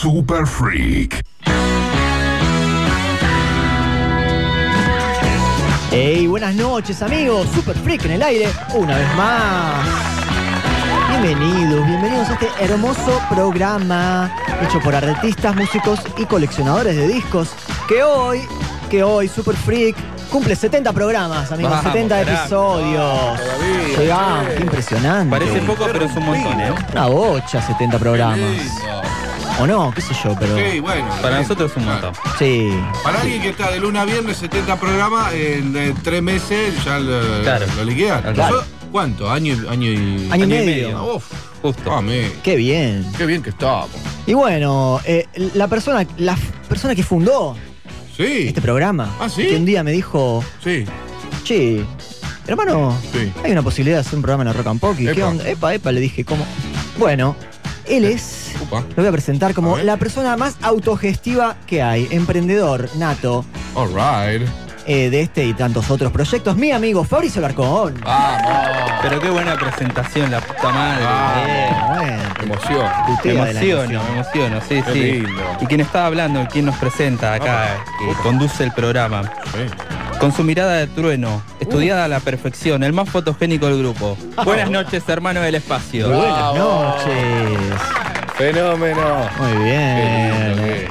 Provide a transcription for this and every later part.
Super Freak. Hey, buenas noches amigos, Super Freak en el aire, una vez más. Bienvenidos, bienvenidos a este hermoso programa hecho por artistas, músicos y coleccionadores de discos que hoy, que hoy Super Freak cumple 70 programas, amigos, Vamos, 70 carajo. episodios. todavía, qué impresionante. Parece poco, pero es un montón, ¿eh? Una bocha 70 programas. O no, qué sé yo, pero Sí, bueno. Para nosotros es un montón. sí. Para alguien que está de lunes a viernes, 70 programas, en eh, tres meses ya lo, Claro. lo liquidan. Claro. Nosotros, ¿Cuánto? ¿Año, y- año y...? Año y Año y medio. medio. Uf, Justo. Qué bien. qué bien que estábamos. Y bueno, eh, la persona, la persona que fundó Sí, este programa, ¿Ah, sí? que un día me dijo, sí, che, hermano, sí. hay una posibilidad de hacer un programa en la Rock and Pop. ¿Y qué onda? Epa, epa, le dije, ¿cómo? Bueno, él es, Upa, lo voy a presentar como A la persona más autogestiva que hay, emprendedor nato all right. eh, de este y tantos otros proyectos, mi amigo Fabricio Larcón. Vamos. Pero qué buena presentación, la puta madre. Ah. Bien, bueno. Emoción. Me Tutea de la emociono, emoción. emociono, sí, Qué sí. lindo. Y quien está hablando, quien nos presenta acá, que conduce el programa. Sí. Con su mirada de trueno, estudiada a la perfección, el más fotogénico del grupo. Buenas noches, hermano del espacio. Buenas noches. Fenómeno. Muy bien.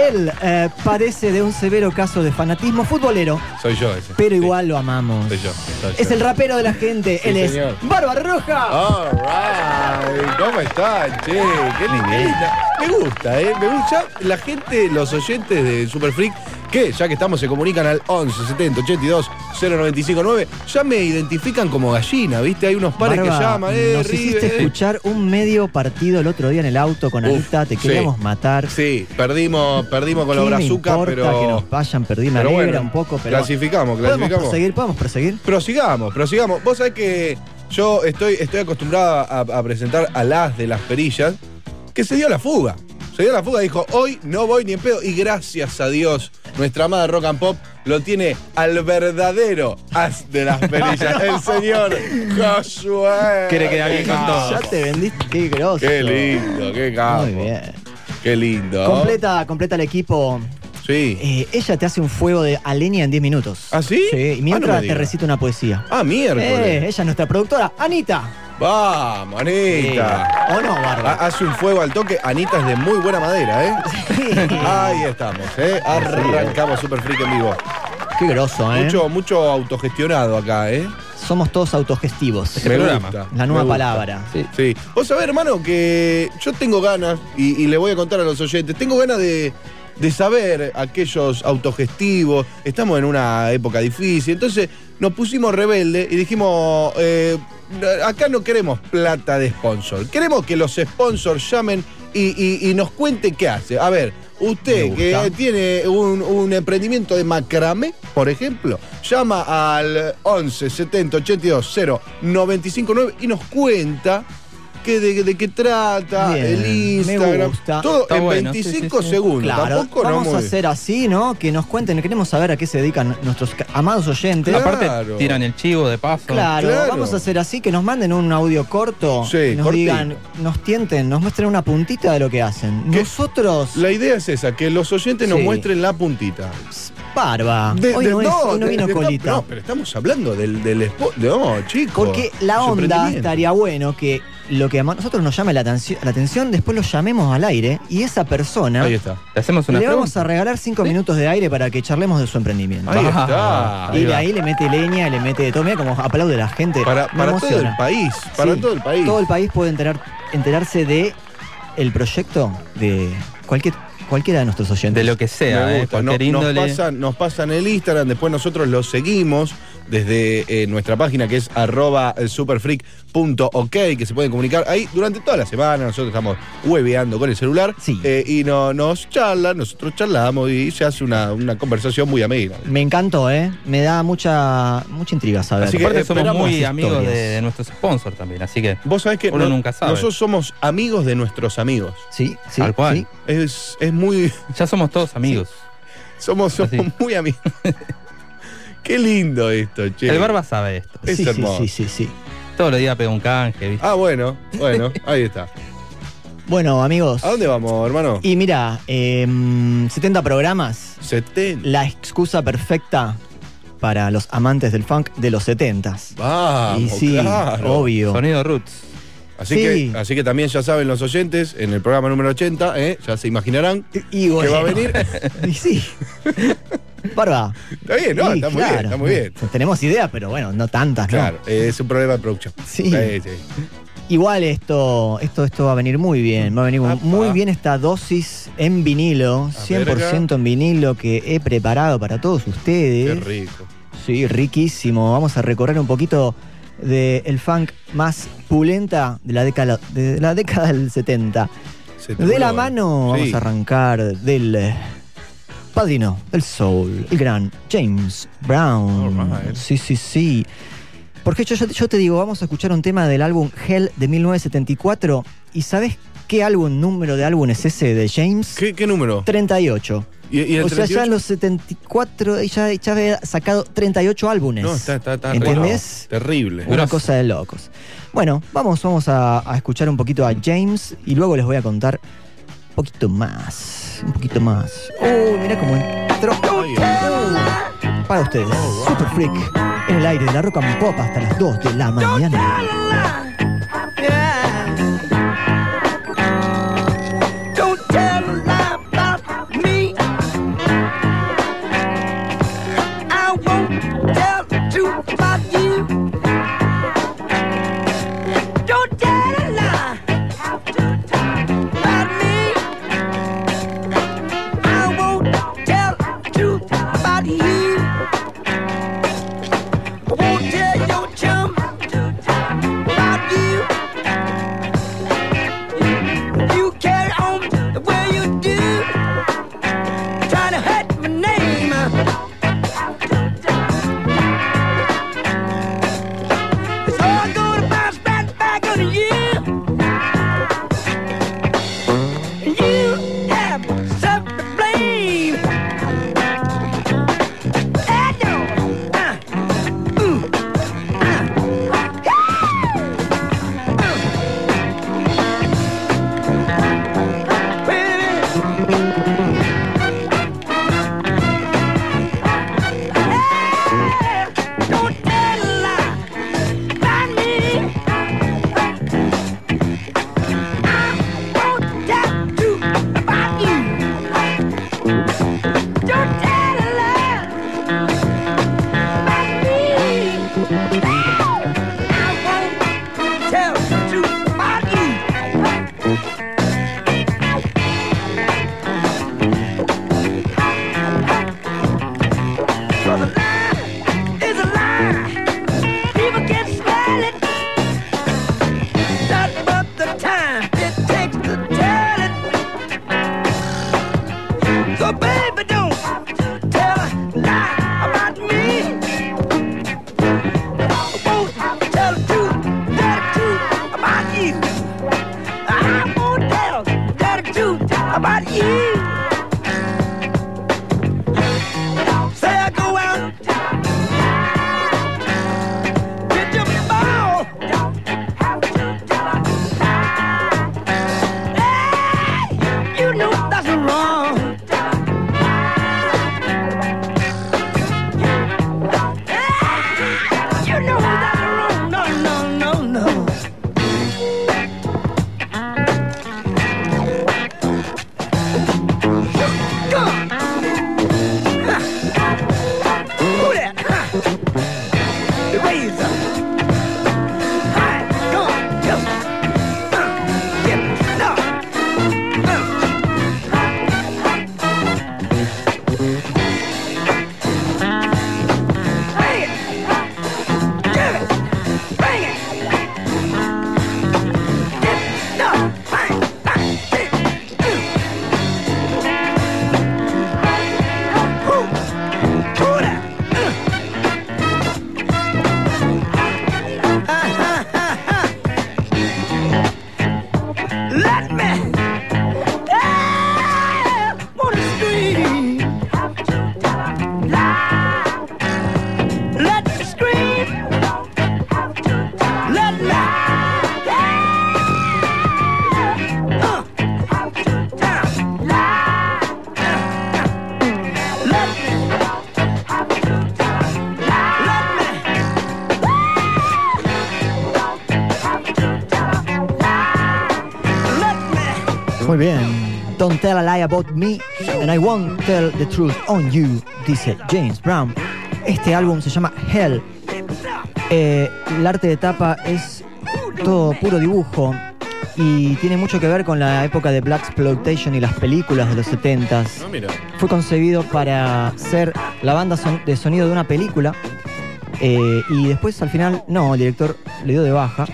Él eh, padece de un severo caso de fanatismo futbolero, Soy yo ese. pero Sí, igual lo amamos. Soy yo. soy Es yo. el rapero de la gente, Sí, él es señor. Barba Roja. All right. ¿Cómo están, che? Qué linda. Me gusta, ¿eh? Me gusta. La gente, los oyentes de Super Freak, que ya que estamos se comunican al 11 70 82 0959, ya me identifican como gallina, ¿viste? Hay unos pares Barba, que llaman, eh, nos River, hiciste eh. escuchar un medio partido el otro día en el auto con Anita, te sí. queríamos matar. Sí, perdimos, perdimos con los ¿Qué me brazucas, pero. que nos vayan perdiendo me alegra bueno, un poco, pero clasificamos, ¿Podemos clasificamos. proseguir? ¿Podemos proseguir? Prosigamos, prosigamos. Vos sabés que yo estoy, estoy acostumbrado a, a presentar a las de las perillas, que se dio la fuga. Se dio la fuga, dijo, hoy no voy ni en pedo. Y gracias a Dios, nuestra amada Rock and Pop lo tiene al verdadero as de las perillas, el señor Josué. Quiere quedar bien con todo. Ya te vendiste, qué grosso. Qué lindo, qué capo. Muy bien. Qué lindo. Completa, completa el equipo. Sí. Eh, ella te hace un fuego de a leña en 10 minutos. ¿Ah, sí? Sí, y Ah, no mientras me te recita una poesía. Ah, miércoles. Eh, ella es nuestra productora, Anita. Vamos, Anita. ¿O no, Barba? Ha- Hace un fuego al toque. Anita es de muy buena madera, ¿eh? Ahí estamos, ¿eh? Arrancamos Super Freak en vivo. Qué grosso, ¿eh? Mucho, mucho autogestionado acá, ¿eh? Somos todos autogestivos. Este Me programa. gusta, La me nueva gusta. palabra. Sí. Sí. Vos sabés, hermano, que yo tengo ganas, y, y le voy a contar a los oyentes, tengo ganas de, de saber aquellos autogestivos. Estamos en una época difícil, entonces nos pusimos rebelde y dijimos, eh, acá no queremos plata de sponsor, queremos que los sponsors llamen y, y- y nos cuenten qué hace. A ver, usted que tiene un, un emprendimiento de macramé, por ejemplo, llama al 11 70 82 0 95 9 y nos cuenta qué de, de qué trata, Bien, el me Instagram. gusta. Todo Está en bueno, 25 sí, sí, sí. segundos. Claro, Tampoco no vamos a hacer así, ¿no? Que nos cuenten, queremos saber a qué se dedican nuestros amados oyentes. Claro. Aparte, tiran el chivo de paso. Claro, Claro. vamos a hacer así, que nos manden un audio corto, Sí, que nos cortito. digan, nos tienten, nos muestren una puntita de lo que hacen. ¿Qué? Nosotros, La idea es esa, que los oyentes nos muestren la puntita. barba, De- hoy de- no, es- hoy no de- vino de- colita. No, pero estamos hablando del, del de- No, chicos. Porque la onda estaría bueno que lo que a nosotros nos llame la, atención- la atención, después lo llamemos al aire y esa persona Ahí está. Le hacemos una le vamos a regalar cinco minutos de aire para que charlemos de su emprendimiento. Ahí Ah, está. ahí y de ahí le mete leña, le mete de todo. Mira cómo aplaude la gente. Para, todo el país. Para Sí, todo el país. Todo el país puede enterar, enterarse de el proyecto de cualquier, cualquiera de nuestros oyentes. De lo que sea, ¿eh? nos, índole. pasan, nos pasan el Instagram, después nosotros lo seguimos, desde eh, nuestra página que es arroba superfreak.ok, que se pueden comunicar ahí durante toda la semana. Nosotros estamos hueveando con el celular Sí. eh, y no, nos charlan, nosotros charlamos y se hace una, una conversación muy amena. Me encantó, ¿eh? Me da mucha, mucha intriga saber. Así que Aparte somos muy amigos de, nuestros sponsors también, así que Vos sabés que Uno nunca sabe. nosotros somos amigos de nuestros amigos. Sí, sí. Tal cual. sí. Es, es muy. ya somos todos amigos. Somos, somos Así. muy amigos. Qué lindo esto, che. El barba sabe esto. Es sí, sí, hermoso. sí, sí, sí. Todos los días pega un canje, ¿viste? Ah, bueno, bueno, ahí está. Bueno, amigos. ¿A dónde vamos, hermano? Y mira, em, 70 programas, 70. la excusa perfecta para los amantes del funk de los 70s. Vamos, y sí, claro. obvio. Sonido Roots. Así, Sí. que, así que también ya saben los oyentes, en el programa número 80, ¿eh? ya se imaginarán. Y bueno, va a venir? Y sí. Barba. Está bien, ¿no? Sí, está muy bien, está muy bien. Tenemos idea, pero bueno, no tantas, ¿no? Claro, eh, es un problema de producción. Sí. sí. Igual esto, esto, esto va a venir muy bien. Va a venir Apa. muy bien esta dosis en vinilo, A 100% en vinilo que he preparado para todos Qué ustedes. rico. Sí, riquísimo. Vamos a recorrer un poquito del funk más pulenta de la década, de la década del 70. Se te De la mano Sí. vamos a arrancar del eh, padrino del soul, el gran James Brown. Sí, sí, sí. Porque yo, yo, yo te digo, vamos a escuchar un tema del álbum Hell de 1974. ¿Y sabes qué álbum, número de álbum es ese de James? ¿Qué, qué número? 38. ¿Y, y el O sea, ya 38? en los 74 ya, ya había sacado 38 álbumes. No, está, está, está ¿Entendés? Terrible. Una cosa de locos. Bueno, vamos, vamos a, a escuchar un poquito a James y luego les voy a contar un poquito más. Un poquito más. Uy, mira cómo entró. Uh, para ustedes, Super Freak, en el aire de la Rock and Pop hasta las 2 de la mañana. Muy bien. Don't tell a lie about me and I won't tell the truth on you, dice James Brown. Este álbum se llama Hell. Eh, el arte de tapa es todo puro dibujo y tiene mucho que ver con la época de Black Exploitation y las películas de los 70s. No, mira. Fue concebido para ser la banda son- de sonido de una película eh, y después al final, no, el director le dio de baja.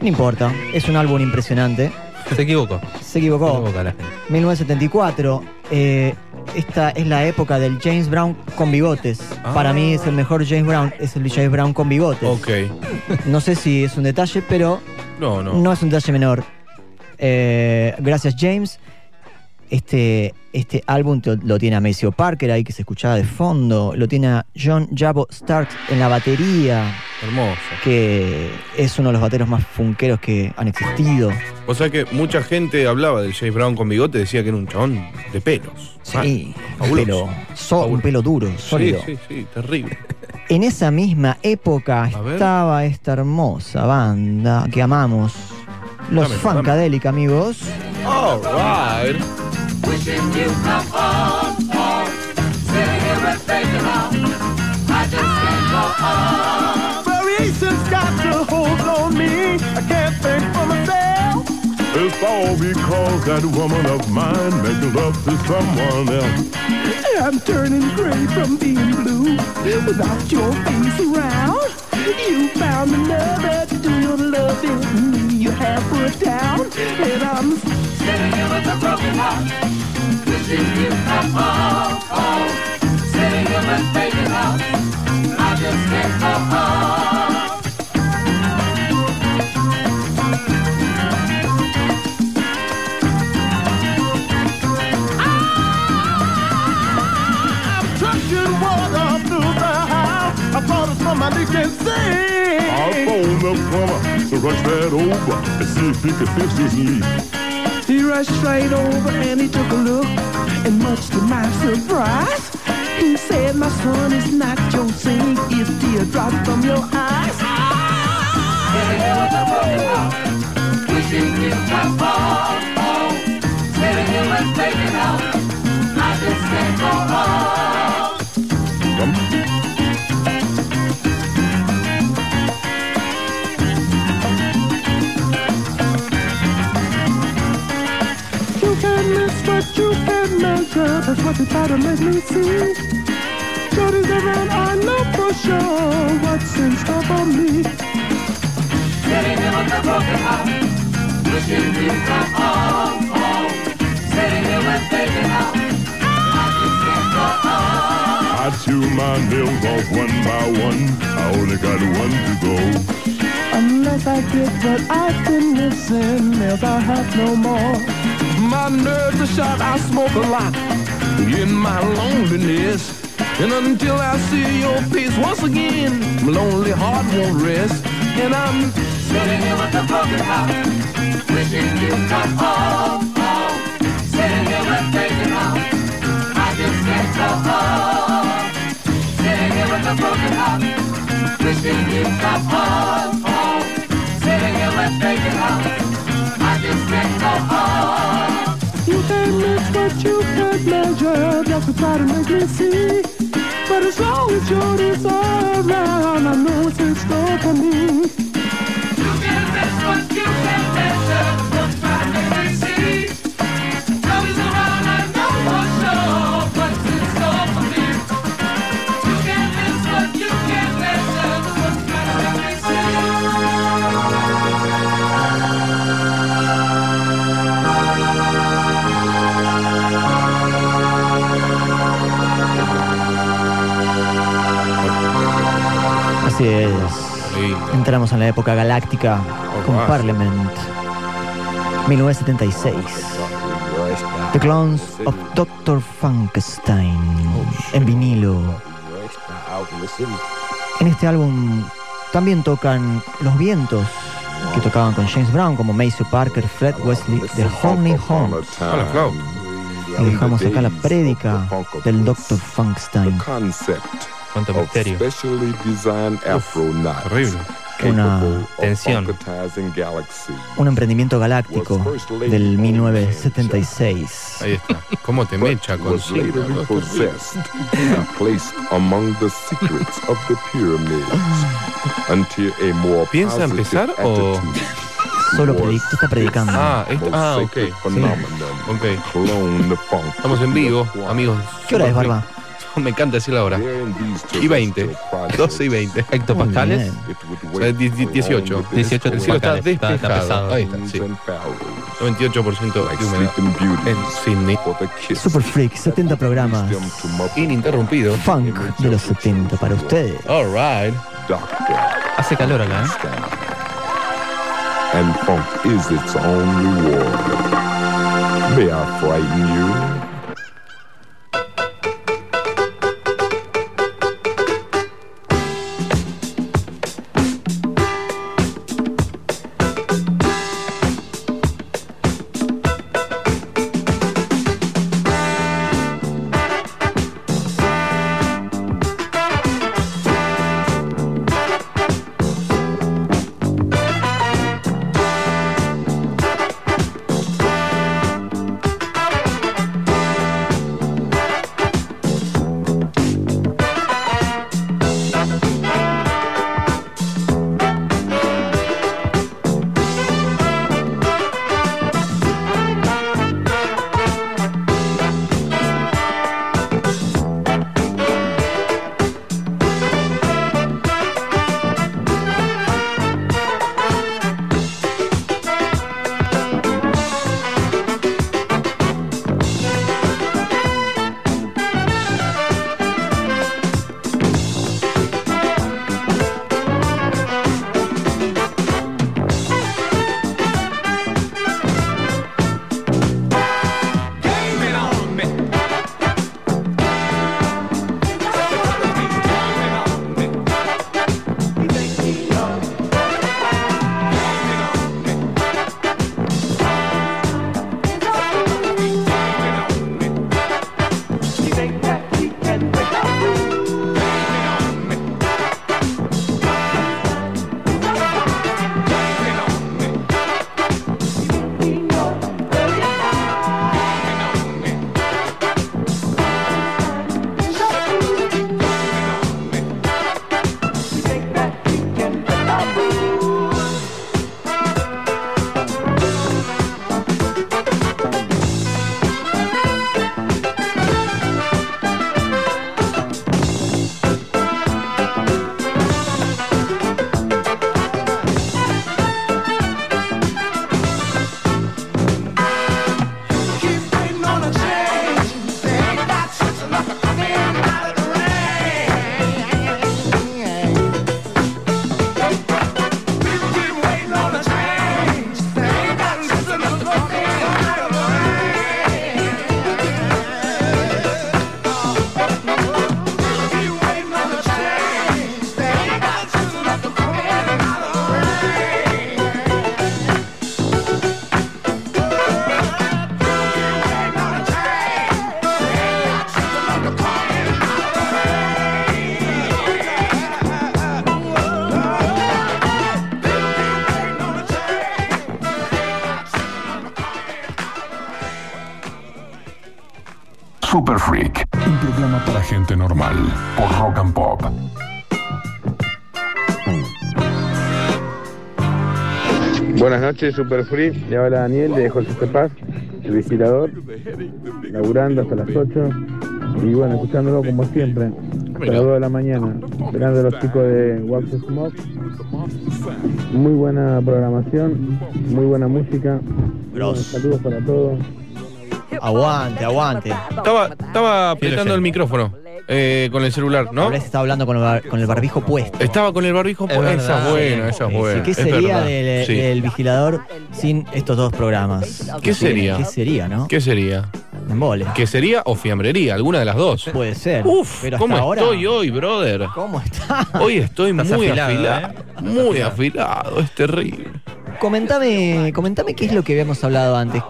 No importa, es un álbum impresionante. Se equivocó. Se Se equivocó. equivocó la gente. 1974. eh, esta es la época del James Brown con bigotes. Ah. Para mí es el mejor James Brown, es el James Brown con bigotes. Ok. No sé si es un detalle, pero No, no. no es un detalle menor. Eh, gracias, James. Este, este álbum lo tiene a Maceo Parker ahí que se escuchaba de fondo. Lo tiene a John Jabo Starks en la batería, Hermoso. que es uno de los bateros más funkeros que han existido. O sea que mucha gente hablaba del James Brown con bigote, decía que era un chabón de pelos. Sí, un fabuloso. pelo, so- un pelo duro, Sí, sólido. sí, sí, terrible. En esa misma época A ver. estaba esta hermosa banda que amamos. Los Dame, Funkadelic, amigos. All right. Me. I can't think for myself. It's all because that woman of mine making love to someone else. I'm turning gray from being blue without your face around. You found another to do your loving. You have put down, and I'm Sitting here with a broken heart. Wishing you home, home. Sitting here and thinking of, I just can't go on. Sing. The plumber to rush that over and see if he can fix this leak. He rushed right over and he took a look, and much to my surprise, he said, "My son is not your sink. It's teardrops from your eyes." Sitting here a broken. Wishing you come home, home. Sitting here and thinking of, I just can't go on. Can. That's what they try to make me see. Shorties around, I know for sure what's in store for me. Sitting here with a broken heart, wishing you come home, home. Sitting here and thinking of, I just can't go on. I chew my nails off one by one. I only got one to go. Unless I get what I've been missing, else I'll have no more. My nerves are shot, I smoke a lot in my loneliness. And until I see your face once again, my lonely heart won't rest. And I'm Sitting here with a broken heart, wishing you'd come home, home. Sitting here and thinking of, I just can't go on. Sitting here with a broken heart, wishing you come home, home. Sitting here and thinking of, I just can't go on. You can't miss what you can't measure. Just to try to make me see. But as long as you're this around, I know it's in store for me. You can't miss what you can't measure. Así es. Entramos en la época galáctica con Alright. Parliament. 1976. The Clones of Dr. Frankenstein. En vinilo. En este álbum también tocan Los Vientos, que tocaban con James Brown, como Maceo Parker, Fred Wesley, The Honey Home. Hola, flauta. Y dejamos acá la prédica del Dr. Frankenstein. Cuánto of misterio. specially designed Afro knots Terrible. Una, Tensión. un emprendimiento galáctico del 1976. Ahí está. ¿Cómo te mecha con ¿Piensa empezar o- Solo está predicando. Ah, es- the ah, ok. sacred phenomenon Ok. clone the funk Estamos en vivo, amigos. ¿Qué hora es, Barba? Me encanta decir la hora. Y 20. terrestrial projects, 12 y 20. Hectopascales. O sea, wait die- die- for 18. long with 18 El cielo está Está- está despejado. pesado. Ahí está, sí. and pharaohs, 98% like de humedad. En Sydney. for the kiss Super Freak, 70 programas. Ininterrumpido. Funk de los 70 para ustedes. All right. doctor. Hace calor acá, ¿eh? And funk is its own reward. May I frighten you? Noches, Super Free. Le habla Daniel de José Cepaz, el vigilador, laburando hasta las 8. Y bueno, escuchándolo como siempre, hasta las 2 de la mañana, esperando a los chicos de Wax Smoke. Muy buena programación, muy buena música. Gross. Saludos para todos. Aguante, aguante. Estaba, estaba apretando el micrófono eh, con el celular, ¿no? Ahora está hablando con el, bar- con el barbijo puesto. Estaba con el barbijo. Es pu- esa es buena, esa es buena. ¿Qué es sería verdad. del, Sí. del vigilador sin estos dos programas? ¿Qué sería? ¿Qué sería, no? ¿Qué sería? Embole. ¿Qué sería o fiambrería? Alguna de las dos. Puede ser. Uf, pero hasta ¿cómo ahora. estoy hoy, brother? ¿Cómo está? Hoy estoy Estás muy afilado, afilado. ¿eh? Muy afilado, es terrible. Comentame, comentame qué es lo que habíamos hablado antes.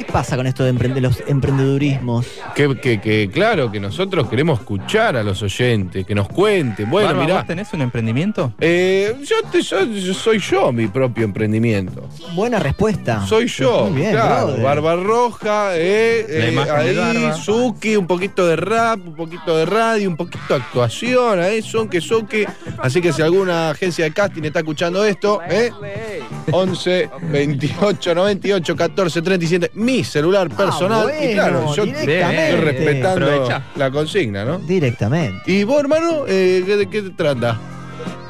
¿Qué pasa con esto de, emprende- los emprendedurismos? Que, que- que, claro, que nosotros queremos escuchar a los oyentes, que nos cuenten. Bueno, Barba, mirá. ¿vos tenés un emprendimiento? eh, yo, te- yo- yo soy yo mi propio emprendimiento. Buena respuesta. Soy yo, Muy bien, claro. Barba roja, eh, La eh, imagen de ahí, Barba. Suki, un poquito de rap, un poquito de radio, un poquito de actuación, ahí, sonque, sonque. Así que si alguna agencia de casting está escuchando esto, eh, 11 28 98 14 37, mi celular personal. y Ah, bueno, claro, yo directamente. estoy respetando Aprovecha. la consigna, ¿no? Directamente. ¿Y vos, hermano, eh, ¿qué- de qué te trata?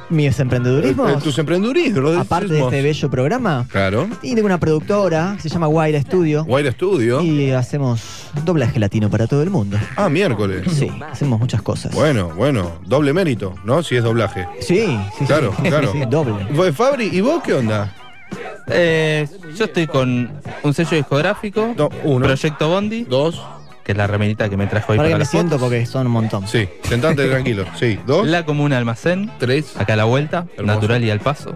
Mis emprendedurismos, Eh, Tus emprendedurismos. aparte de este bello programa, Claro. y tengo una productora se llama Guaira Studio. Guaira Studio. Y hacemos doblaje latino para todo el mundo. Ah, miércoles. Sí, hacemos muchas cosas. Bueno, bueno, doble mérito, ¿no? Si es doblaje. Sí, sí, sí. Claro, sí, claro. sí, doble. Fabri, ¿y vos qué onda? Eh, yo estoy con un sello discográfico, No, uno. Proyecto Bondi, Dos. que es la remerita que me trajo hoy Para para, que me las siento fotos. porque son un montón. Sí, sentate tranquilo. Sí, dos. La Comuna Almacén, Tres. acá a la vuelta, Hermoso. Natural y al paso.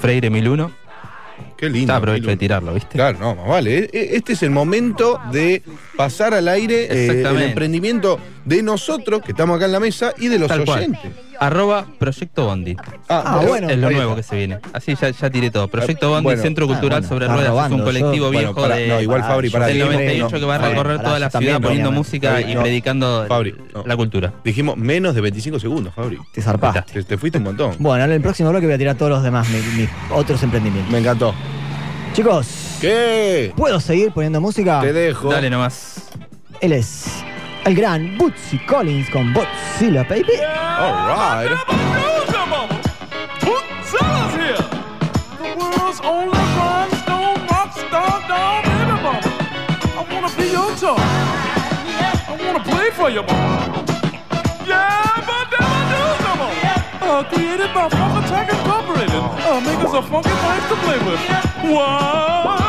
Freire 1001. Qué lindo. Ya aprovecho de tirarlo, ¿viste? Claro, no, más vale. E- e- Este es el momento de pasar al aire eh, el Exactamente. emprendimiento de nosotros, que estamos acá en la mesa, y de los Tal cual. oyentes. Arroba Proyecto Bondi. Ah, bueno. es lo nuevo que se viene. Así ya, ya tiré todo. Proyecto Bondi, bueno. Centro Ah, Cultural bueno, sobre Ruedas. Es un colectivo Yo- viejo Bueno, para- de, no, igual Ah, Fabri, para del te ti. 98 no, que va a recorrer toda la ciudad poniendo música y no. predicando Fabri, no. la cultura. Dijimos menos de 25 segundos, Fabri. Te zarpaste. Te, te fuiste un montón. Bueno, en el próximo bloque voy a tirar todos los demás, mis, mis otros emprendimientos. Me encantó. Chicos, ¿Qué? ¿puedo seguir poniendo música? Te dejo. Dale nomás. Él es el gran Bootsy Collins con Bootzilla, baby. All right. Bootzilla's here. The world's only rhinestone rock star doll baby mama. I wanna be your toy. I wanna play for you, mama. Yeah, but never do some more. Uh, created by Funk Attack Incorporated. Uh, make us a funky thing to play with. Wind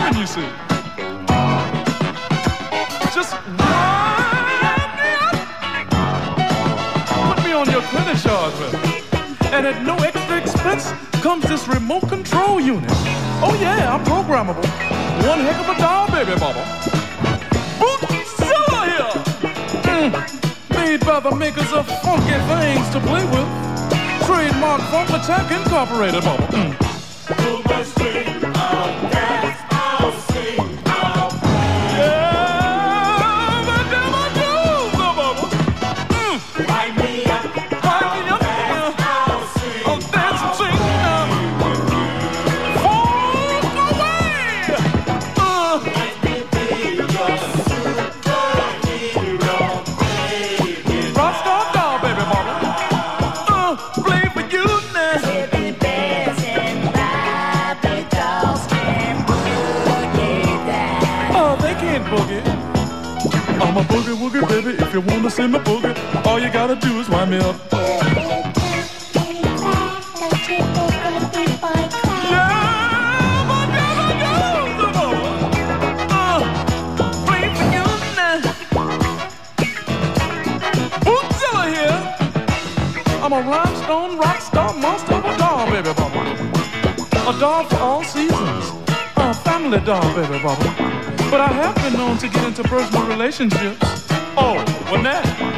bumming, you see. Just wind me up. Put me on your credit charge, man. And at no extra expense comes this remote control unit. Oh yeah, I'm programmable. One heck of a doll, baby mama. Bootzilla here. Mm. Made by the makers of funky things to play with. Trademark Funk Attack Incorporated, mama. Mm. If you wanna see me boogie, all you gotta do is wind me up. I'm a rhinestone rock star monster of a doll, baby bubba. A doll for all seasons. A family doll, baby bubba. But I have been known to get into personal relationships. Oh, wasn't that?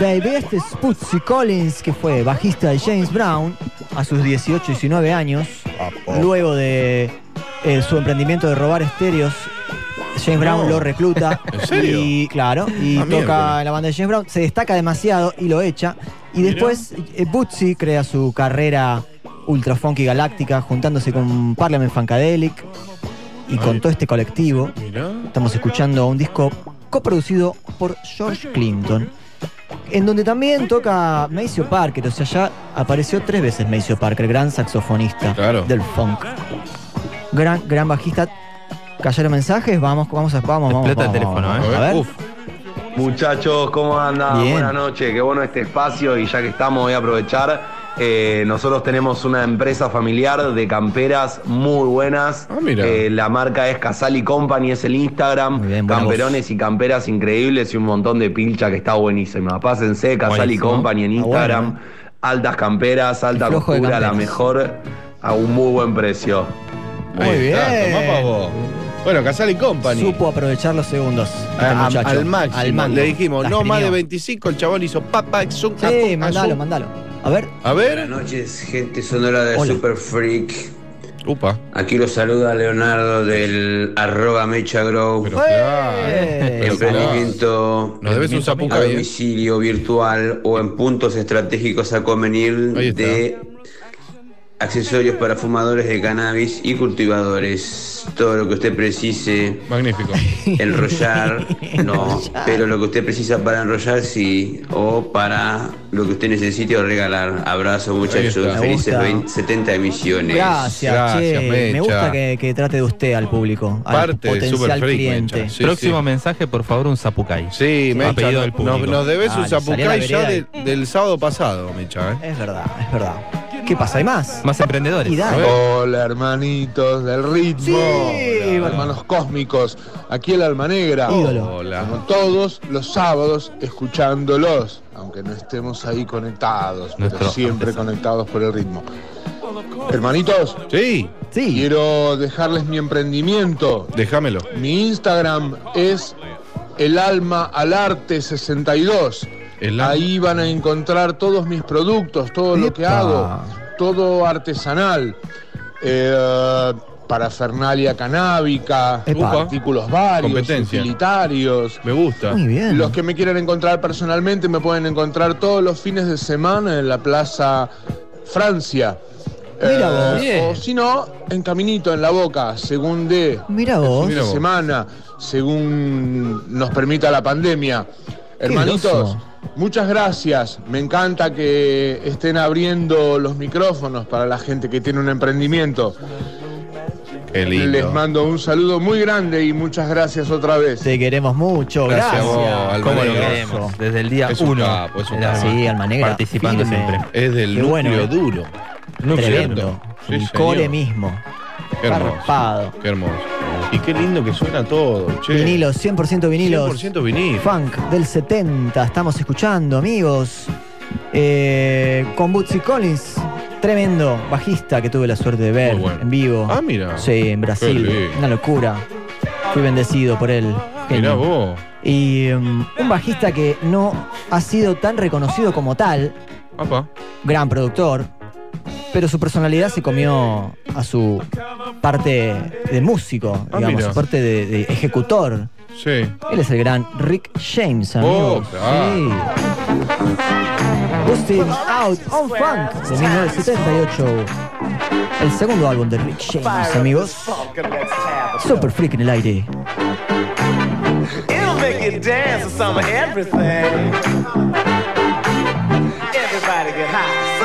Baby, este es Putsy Collins, que fue bajista de James Brown a sus 18 19 años, luego de eh, su emprendimiento de robar estéreos. James Brown lo recluta. ¿En serio? Y claro, y toca la banda de James Brown, se destaca demasiado y lo echa. Y después eh, Bootsy crea su carrera ultra funky galáctica juntándose con Parliament Funkadelic y con todo este colectivo. Mirá. Estamos escuchando un disco coproducido por George Clinton, en donde también toca Maceo Parker, o sea, ya apareció tres veces Maceo Parker, gran saxofonista Claro. del funk. Gran, gran bajista. ¿Cayeron mensajes? Vamos, vamos, a- vamos, vamos. Explota el vamos, teléfono. ¿eh? A ver. Uf. Muchachos, ¿cómo andan? Bien. Buenas noches, qué bueno este espacio y ya que estamos voy a aprovechar. Eh, nosotros tenemos una empresa familiar de camperas muy buenas. Ah, mira. Eh, la marca es Casali Company, es el Instagram. Bien, Camperones y camperas increíbles y un montón de pilcha que está buenísima. Pásense, Casali. Company en Ah, Instagram. bueno. Altas camperas, alta costura, la mejor a un muy buen precio. Muy Ahí está, bien. tomá vos. Bueno, Casali Company. Supo aprovechar los segundos. este A- a- muchacho. al máximo. Al. Le dijimos, no más de exprimió. 25. El chabón hizo papa, exum, Sí, mandalo, mandalo. A ver. A ver. noches, gente sonora de Hola. Super Freak. Upa. Aquí los saluda Leonardo del arroba Mecha Grow. Pero claro. Eh, claro. Emprendimiento Nos debes un a ¿eh? domicilio virtual o en puntos estratégicos a convenir de accesorios para fumadores de cannabis y cultivadores. Todo lo que usted precise, Magnífico. enrollar, no, pero lo que usted precisa para enrollar sí, o para lo que usted necesite o regalar. Abrazo muchachos, felices gusta. 20 70 emisiones. Gracias, Gracias, che. Me Mecha. gusta que, que trate de usted al público, al Parte de potencial Super Freak, cliente. Mecha. Sí, Próximo sí. mensaje, por favor, un zapucay. Sí, Mecha, A pedido del nos, público. nos debes un zapucay ya de- del sábado pasado, Mecha, ¿eh? Es verdad, es verdad. ¿Qué pasa? ¿Hay más? Más emprendedores. Y dale. Hola hermanitos del ritmo, Sí, Hola, hermanos cósmicos, aquí el Alma Negra, Ídolo. Hola. como todos los sábados escuchándolos, aunque no estemos ahí conectados, pero siempre artesano. conectados por el ritmo. Hermanitos, Sí, Sí. quiero dejarles mi emprendimiento. déjamelo. Mi Instagram es el alma al arte 62. El Ahí van a encontrar todos mis productos, todo lo que hago, todo artesanal. Eh, parafernalia canábica, Epa. artículos varios, utilitarios. Me gusta. Muy bien. Los que me quieran encontrar personalmente me pueden encontrar todos los fines de semana en la Plaza Francia. Eh, Mira vos. Bien. o si no, en Caminito, en la Boca, según de Mira vos. De vos. semana, según nos permita la pandemia. Hermanitos. Muchas gracias. Me encanta que estén abriendo los micrófonos para la gente que tiene un emprendimiento. Qué lindo. Les mando un saludo muy grande y muchas gracias otra vez. Te queremos mucho. Gracias Gracias. a vos, Alma ¿Cómo lo queremos? Desde el día Es un uno. capo, es un capo. Sí, Alma Negra. Participando firme. siempre. Es del Qué núcleo bueno, ¿eh? duro. Tremendo. Sí, el señor. core mismo. Qué hermoso. Qué hermoso. Y qué lindo que suena todo, che. Vinilos, 100% vinilos. 100% vinil. Funk del 70. Estamos escuchando, amigos. Eh, con Bootsy Collins. Tremendo bajista que tuve la suerte de ver bueno. en vivo. Ah, mira. Sí, en Brasil. Una locura. Fui bendecido por él. Genio. vos. Y um, un bajista que no ha sido tan reconocido como tal, Apa. gran productor, pero su personalidad se comió a su parte de músico, Ah, digamos, mira. su parte de, de ejecutor. Sí. Él es el gran Rick James, Oh, amigos. claro. Sí. Busting Out on Funk de 1978. El segundo álbum de Rick James, amigos. Super freak en el aire. It'll make you dance some of everything. Everybody get high.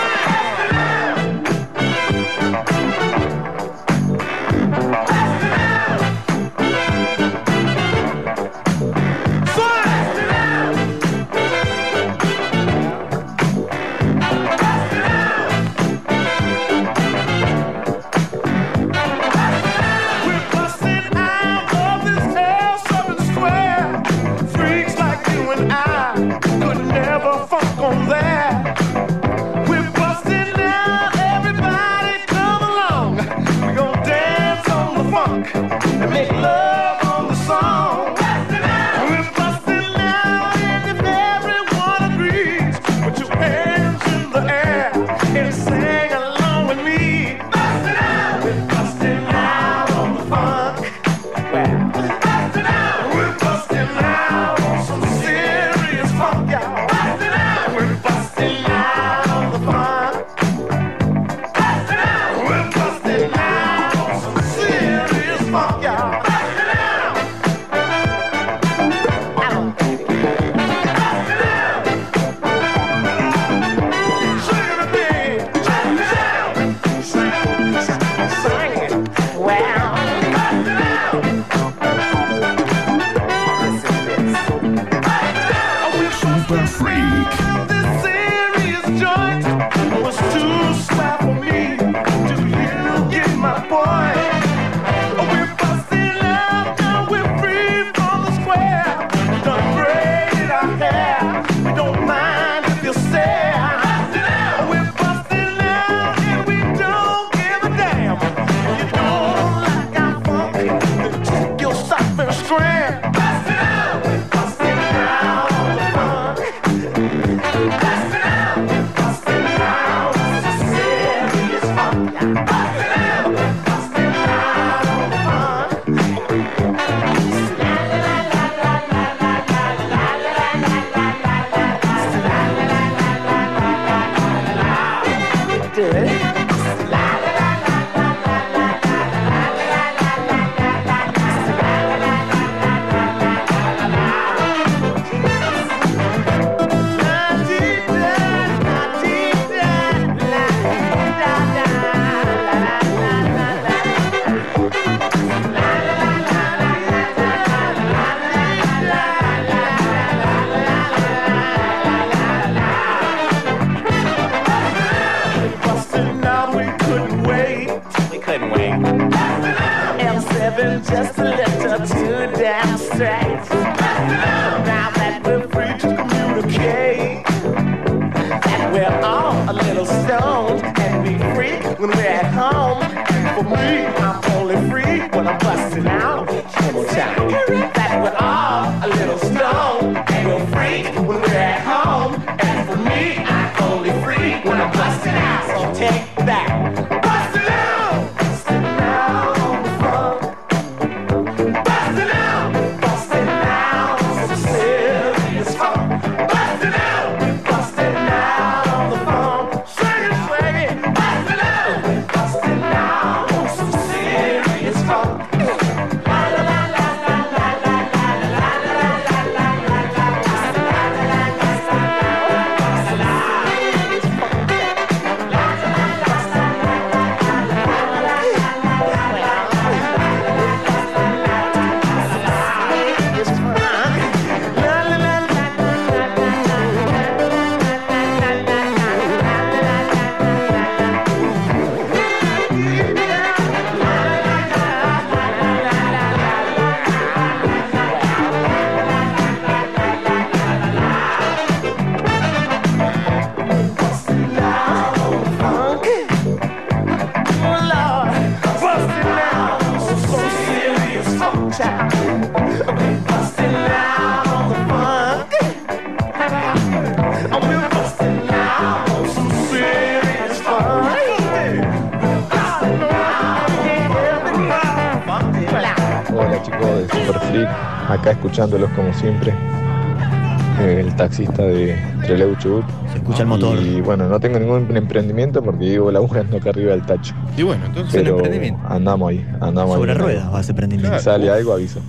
Taxista de Trelew Chubut. Se escucha el motor. Y bueno, no tengo ningún emprendimiento porque vivo laburando acá arriba del tacho. Y bueno, entonces. Pero emprendimiento. andamos ahí, andamos Sobre ahí. ruedas va ese emprendimiento. Si sale algo, aviso.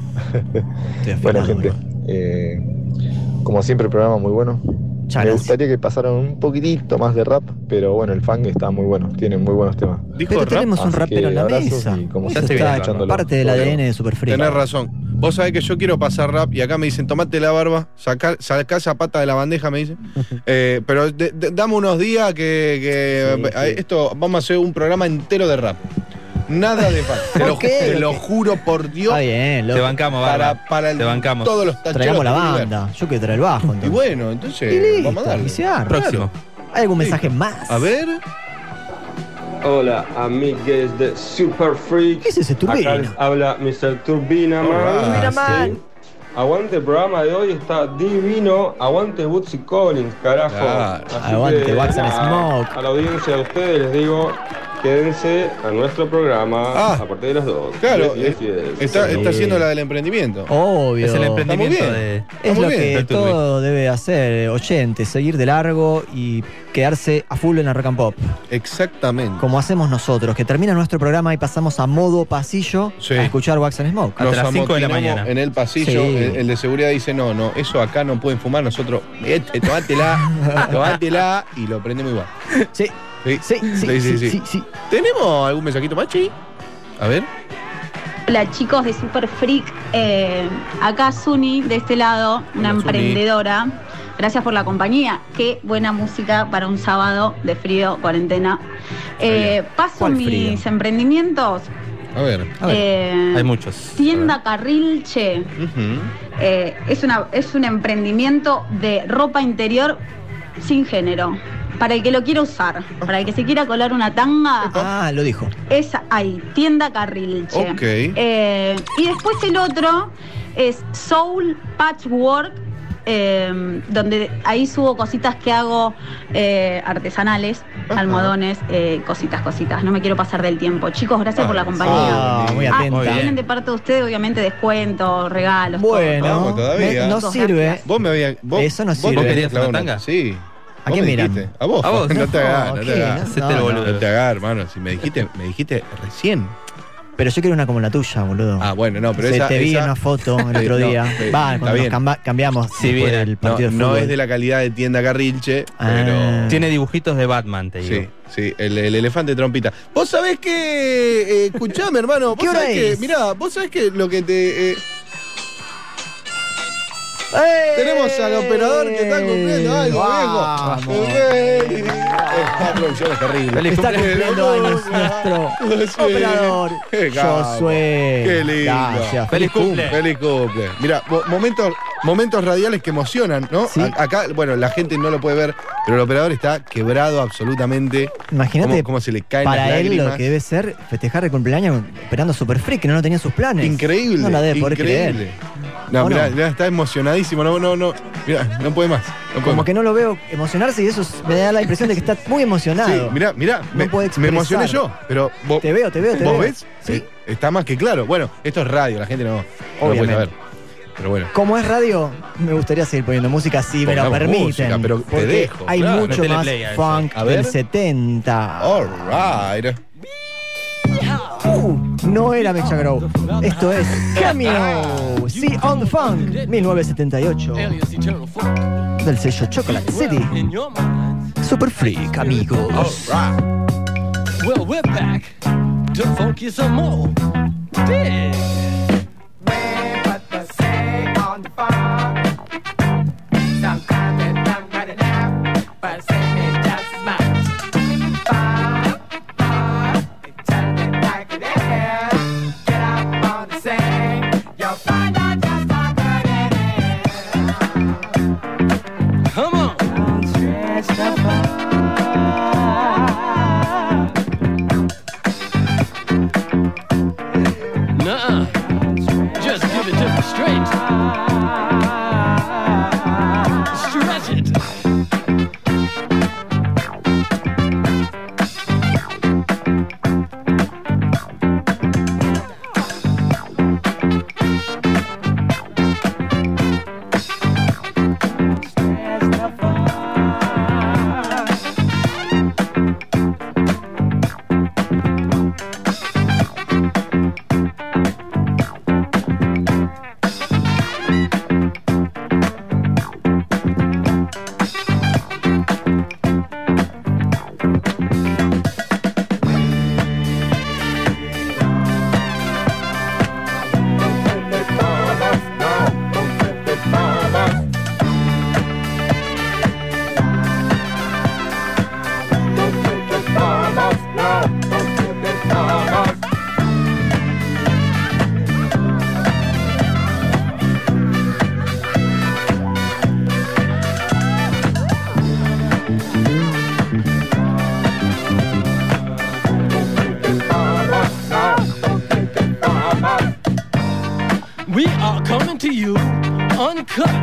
Estoy bueno, gente, eh, como siempre, el programa muy bueno. Me gustaría que pasaran un poquitito más de rap, pero bueno, el fang está muy bueno, tiene muy buenos temas. Pero tenemos un rapero en la mesa. y como Eso siempre, está escuchándolo. parte del ADN de Super Freak. Tenés razón. Vos sabés que yo quiero pasar rap y acá me dicen, tomate la barba, sacá, sacá esa pata de la bandeja, me dicen. Eh, pero de- de- dame unos días que, que- Sí, eh, esto, vamos a hacer un programa entero de rap. Nada de rap. Te, lo, te lo juro por Dios. Está bien, loco. Te bancamos, Barba. Para, para el- Te bancamos. todos los tacheros Traigamos la banda. Yo quiero traer el bajo. Y Entonces. bueno, entonces Y listo, vamos a darle. y. Próximo. ¿Hay algún mensaje más? A ver. Hola, amigues de Super Freak. ¿Qué es ese turbina? habla Mr. Turbina Man. Man. Sí. Aguante el programa de hoy, está divino. Aguante Bootsy Collins, carajo. Claro. Aguante nada, Smoke. A la audiencia de ustedes les digo, quédense a nuestro programa Ah. a partir de las 2. Claro, eh, está, está haciendo la del emprendimiento. Obvio. Es el emprendimiento bien. de. Es Está muy lo bien, que Turbi. todo debe hacer, oyente, seguir de largo y quedarse a full en la rock and pop. Exactamente. Como hacemos nosotros, que termina nuestro programa y pasamos a modo pasillo Sí. a escuchar Wax and Smoke. Nos las cinco de la mañana. En el pasillo, Sí. el, el de seguridad dice: No, no, eso acá no pueden fumar. Nosotros, este, tomátela, tomátela y lo prendemos igual. Sí, Sí, sí, sí, sí, sí, sí. ¿Tenemos algún mensajito más, Chi? A ver. Hola chicos de Super Freak, Eh, acá Suni de este lado, una Hola, Suni. emprendedora. Gracias por la compañía. Qué buena música para un sábado de frío, cuarentena. Eh, paso ¿Cuál mis frío? emprendimientos. A ver. Eh, Hay muchos. Tienda Carrilche. Eh, es, una, es un emprendimiento de ropa interior sin género. Para el que lo quiera usar, para el que se quiera colar una tanga. Ah, lo dijo. Es ahí, tienda Carrilche. Ok. Eh, y después el otro es Soul Patchwork, eh, donde ahí subo cositas que hago eh, artesanales, almohadones, eh, cositas, cositas. No me quiero pasar del tiempo. Chicos, gracias por la compañía. Ah, muy atenta. si vienen de parte de ustedes, obviamente descuentos, regalos. todo. Bueno, todavía. me- no sirve. Vos me habías. Vos, Eso no vos sirve. me ¿Querías una- tanga? Sí. ¿A Vos quién me miran? dijiste. A vos. ¿A vos? No te hagas, no te hagas. No, el no. No te hagas, hermano. Si me dijiste, me dijiste recién. Pero yo quiero una como la tuya, boludo. Ah, bueno, no, pero Se esa. te vi esa- en una foto el otro No, día. Va, está cuando nos bien. camba- cambiamos Si después viera. del No, partido de no fútbol. es de la calidad de tienda Carrilche, Ah. pero. Tiene dibujitos de Batman, te digo. Sí, sí, el, el elefante trompita. Vos sabés que. eh, escuchame, hermano. Vos ¿Qué hora sabés que. Mirá, vos sabés que lo que te. eh, ¡Eh! tenemos al operador que está cumpliendo algo, Vamos. viejo. Eh, Esta producción es terrible. Feliz Está cumpleaños. cumpliendo años nuestro Sí. operador. Qué capo. Josué. Qué lindo. Gracias. Feliz cumple. Feliz cumple. Mira, mo- momentos, momentos radiales que emocionan, ¿no? Sí. A- Acá, bueno, la gente no lo puede ver, pero el operador está quebrado absolutamente. Imagínate Cómo, cómo se le caen para las él lágrimas. lo que debe ser festejar el cumpleaños esperando Super Freak, que no lo tenía en sus planes. Increíble. No la debe poder increíble. creer. No, ¿O mirá, no? mirá, está emocionadísimo. No, no, no. Mirá, no puede más. No puede Como más. que no lo veo emocionarse y eso es- me da la impresión de que está muy emocionado. Sí, mirá, mirá. me, puede me emocioné yo, pero vos, Te veo, te veo, te ¿vos veo. ves? Sí. Eh, Está más que claro. Bueno, esto es radio, la gente no, no lo puede Obviamente. saber. Pero bueno. Como es radio, me gustaría seguir poniendo música si me lo Pongamos permiten. música, pero te porque dejo, Hay claro. mucho Metele más play a eso. funk A ver. del 70. All right. Uh, no era Mecha Grow. Esto es Cameo. See on the Funk 1978. Del sello Chocolate City. Super Freak, amigos. Well, we're back to funk you some more. Dig. Come to you. Uncut,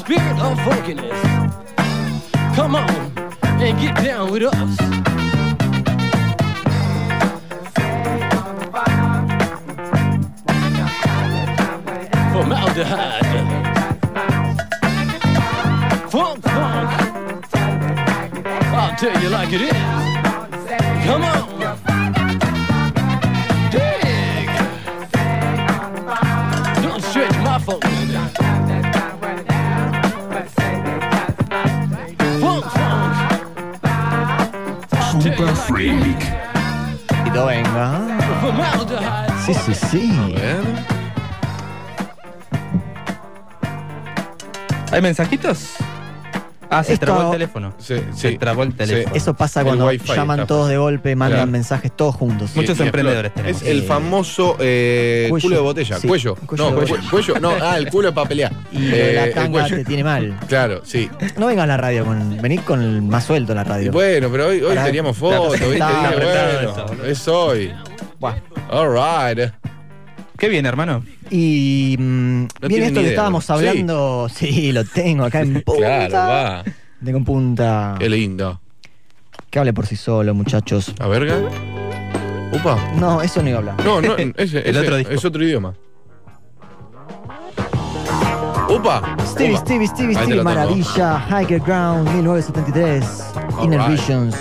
spirit of funkiness. Come on and get down with us. Formaldehyde. Funk, funk. I'll tell you like it is. Come on. Dig. Don't stretch my funk. Formaldehyde. Sí, sí, sí. ¿Hay mensajitos? Ah, se Esto- trabó el teléfono. Sí, Se sí. trabó el teléfono. Eso pasa El cuando wifi llaman está todos de golpe, mandan Claro. mensajes todos juntos. Muchos Y- emprendedores explota. tenemos. Es el Eh, famoso eh, cuello. culo de botella. Sí, Cuello. cuello no, de cuello, botella. cuello. No, ah, el culo es para pelear. Y lo de Eh, la el tanga cuello. te tiene mal. Claro, sí. No vengas a la radio con. Venid con el más suelto a la radio. Bueno, pero hoy, hoy teníamos fotos, ¿viste? Está Dije, apretado bueno, esto, boludo. es hoy. Buah. All right. Qué bien, hermano. Y mm, No bien esto que idea, estábamos hablando, sí. lo tengo acá en punta. Claro, va. Tengo en punta. Qué lindo. Que hable por sí solo, muchachos. ¿La verga? Upa. No, eso no iba a hablar. No, no, ese, El ese otro disco. es otro idioma. Upa. Stevie, Upa. Stevie, Stevie, Stevie, maravilla. Higher Ground, 1973. All Inner right. Visions.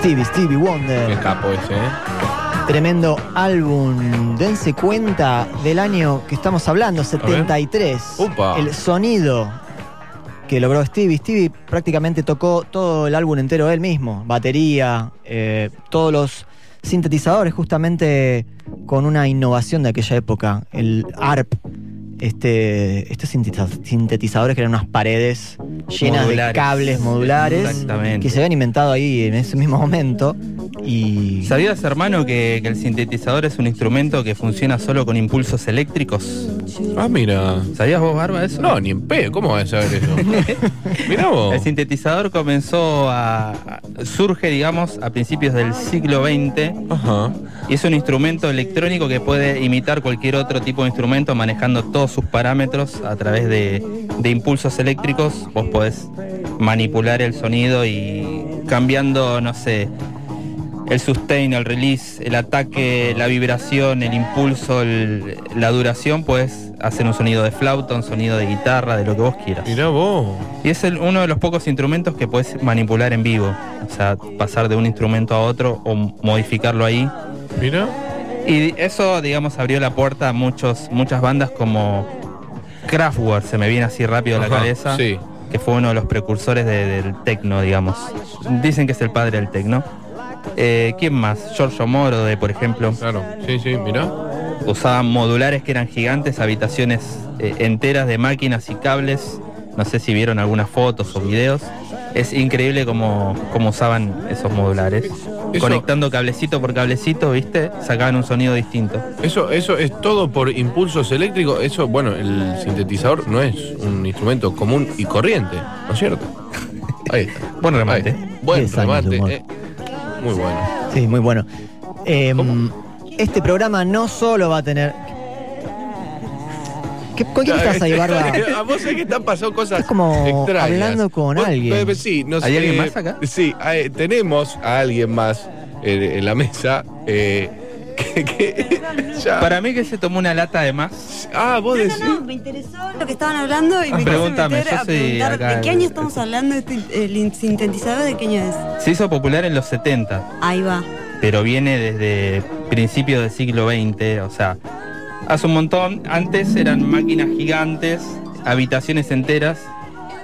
Stevie, Stevie Wonder. Qué capo ese, ¿eh? Tremendo álbum. Dense cuenta del año que estamos hablando, 73. Upa. El sonido que logró Stevie. Stevie prácticamente tocó todo el álbum entero él mismo, batería, eh, todos los sintetizadores justamente con una innovación de aquella época, el ARP. Este, estos sintetiza- sintetizadores que eran unas paredes llenas de cables modulares que se habían inventado ahí en ese mismo momento. Y ¿Sabías, hermano, que, que el sintetizador es un instrumento que funciona solo con impulsos eléctricos? Ah, mira. ¿Sabías vos, Barba, eso? No, ni en pedo. ¿Cómo vas a saber eso? Mirá vos. El sintetizador comenzó a. a- surge, digamos, a principios del siglo XX. Ajá. Y es un instrumento electrónico que puede imitar cualquier otro tipo de instrumento manejando todos sus parámetros a través de, de impulsos eléctricos. Vos podés manipular el sonido y cambiando, no sé, el sustain, el release, el ataque, la vibración, el impulso, el- la duración, puedes hacer un sonido de flauta, un sonido de guitarra, de lo que vos quieras. Mirá vos. Y es el- uno de los pocos instrumentos que puedes manipular en vivo. O sea, pasar de un instrumento a otro o modificarlo ahí. Mirá. Y eso, digamos, abrió la puerta a muchos, muchas bandas como Kraftwerk, se me viene así rápido a la cabeza. sí. Que fue uno de los precursores de- del techno, digamos. Dicen que es el padre del techno. Eh, ¿Quién más? Giorgio Moroder, por ejemplo. Claro, sí, sí, mirá. Usaban modulares que eran gigantes, habitaciones eh, enteras de máquinas y cables. No sé si vieron algunas fotos o videos. Es increíble cómo, cómo usaban esos modulares. Eso- Conectando cablecito por cablecito, ¿viste? Sacaban un sonido distinto. Eso, eso es todo por impulsos eléctricos. Eso, bueno, el sintetizador no es un instrumento común y corriente, ¿no es cierto? Ahí está. Buen remate. Buen 10 años de remate. eh. Muy bueno. Sí, muy bueno. Em, este programa no solo va a tener. ¿Qué, ¿Con quién estás ahí, Barba? A vos es que te han pasado cosas Estás como extrañas. hablando con Vos- alguien. eh, Sí, nos, ¿Hay alguien eh, más acá? Sí, hay- tenemos a alguien más eh, en la mesa. eh, que, que ya- Para mí que se tomó una lata de más. Ah, vos decís. No, me interesó lo que estaban hablando y me quise Pregúntame, meter yo a soy preguntar acá de qué el- año estamos hablando, este, el sintetizador de qué año es. Se hizo popular en los 70, Ahí va. pero viene desde principios del siglo XX. O sea, hace un montón. Antes eran máquinas gigantes, habitaciones enteras.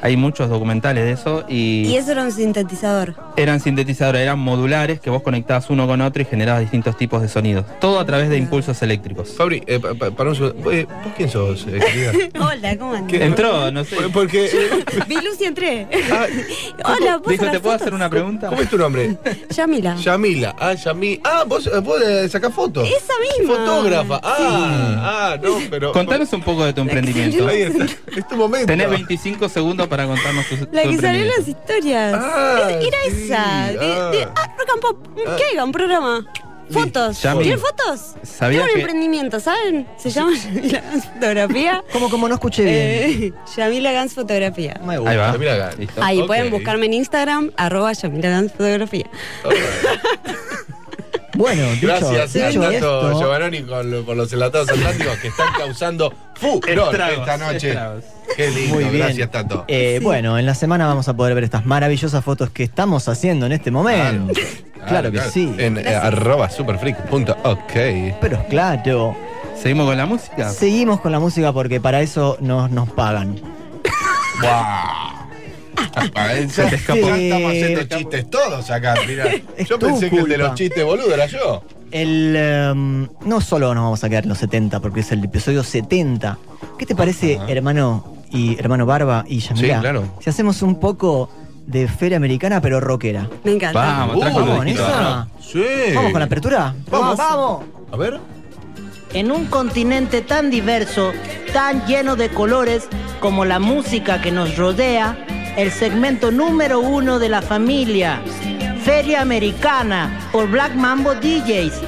Hay muchos documentales de eso y, Y eso era un sintetizador. eran sintetizadores, eran modulares que vos conectabas uno con otro y generabas distintos tipos de sonidos. Todo a través de impulsos eléctricos. Fabri, eh, pa- pa- para un segundo. Eh, ¿Vos quién sos, eh? Hola, ¿cómo andas? Entró, no sé. Porque. Vi luz y entré. Hola, ¿puedo Dijo, ¿te puedo fotos? hacer una pregunta? ¿Cómo es tu nombre? Yamila. Yamila. Ah, Yamila. Ah, vos, vos eh, sacás fotos. Esa misma. Fotógrafa. Ah, ah, no, pero. Contanos un poco de tu emprendimiento. Ahí está. Es tu momento. Tenés 25 segundos para contarnos tu, La que salió en las historias. Ah, Era sí, esa. De, ah. de- ah, Rock and Pop. Ah. ¿Qué haga? Un programa. Fotos. Yami, ¿Tiene fotos? ¿sabías Tengo un que- emprendimiento, ¿saben? Se llama Yamila Gans Fotografía. ¿Cómo, cómo no escuché bien? Eh, Yamila Gans Fotografía. Me gusta. Ahí va. Yamila Gans. Ahí Ok. pueden buscarme en Instagram, arroba Yamila Gans Fotografía. Bueno, dicho, Gracias a dicho Tato esto, Giovanni con por los enlatados atlánticos que están causando furor esta noche. estragos. Qué lindo, Muy bien. gracias Tato. eh, bueno, en la semana vamos a poder ver estas maravillosas fotos que estamos haciendo en este momento. Claro, que sí. En eh, arroba superfreak.ok. Pero claro. ¿Seguimos con la música? Seguimos con la música porque para eso nos, nos pagan. Ya, Se te escapó. estamos haciendo chistes todos acá. Mirá. Es Yo tu pensé que el de culpa. los chistes boludo era yo. El, em, no solo nos vamos a quedar en los 70, porque es el episodio 70. ¿Qué te parece, hermano y hermano Barba y Yamila? Sí, claro. Si hacemos un poco de feria americana, pero rockera. Me encanta. Vamos, Uh, ¿Vamos en dibujito, esa? ¿no? Sí. ¿Vamos con la apertura? Vamos. ¡Vamos! A ver. En un continente tan diverso, tan lleno de colores como la música que nos rodea, el segmento número uno de la familia, Feria Americana por Black Mambo DJs.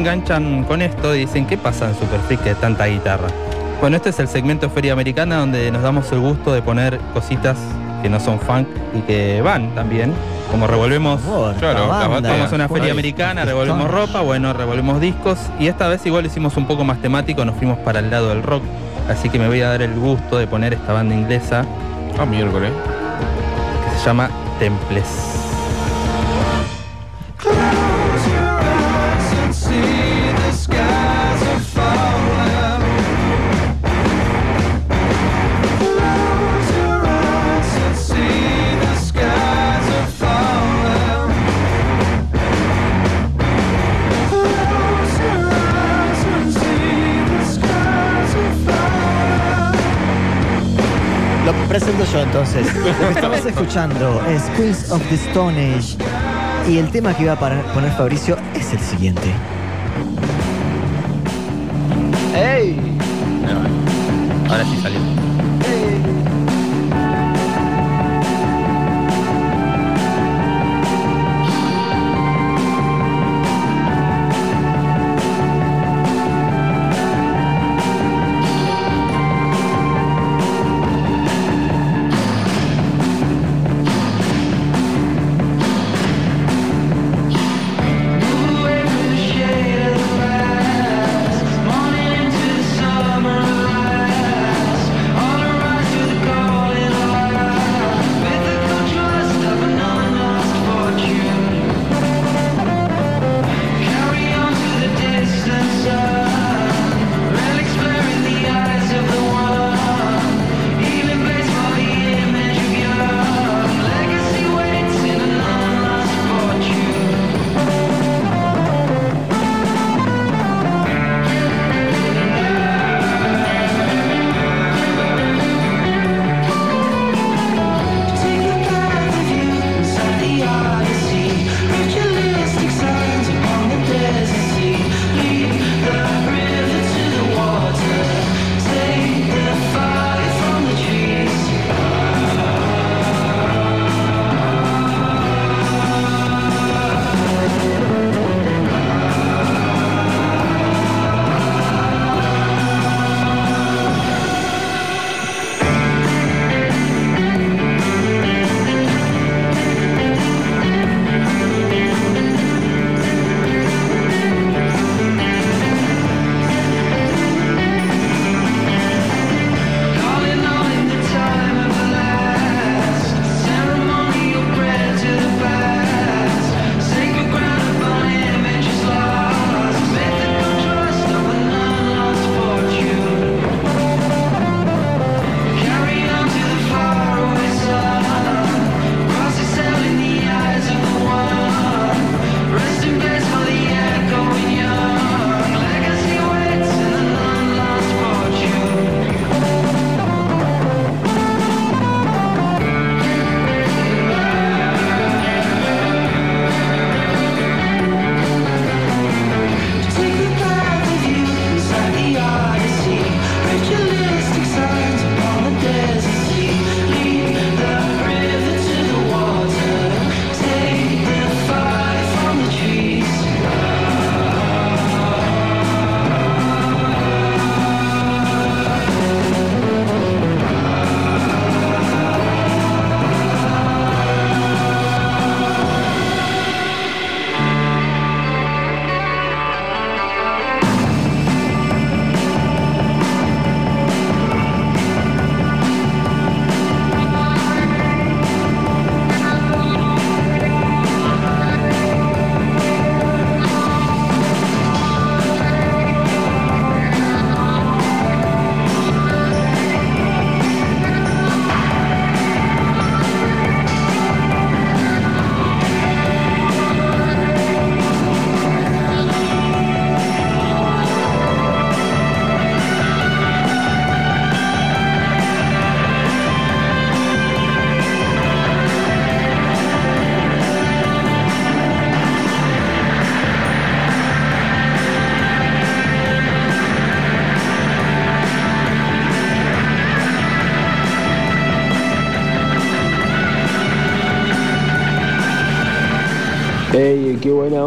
Enganchan con esto, dicen, ¿qué pasa en Superfreak que tanta guitarra? Bueno, este es el segmento Feria Americana donde nos damos el gusto de poner cositas que no son funk y que van también. Como revolvemos, Claro, vamos a una feria ahí. americana, revolvemos ropa, bueno, revolvemos discos y esta vez igual hicimos un poco más temático, nos fuimos para el lado del rock, así que me voy a dar el gusto de poner esta banda inglesa. Ah, miércoles. Que se llama Temples. Entonces. Lo que estamos escuchando es Queens of the Stone Age. Y el tema que iba a para- poner Fabricio es el siguiente. ¡Ey! Ahora sí salió.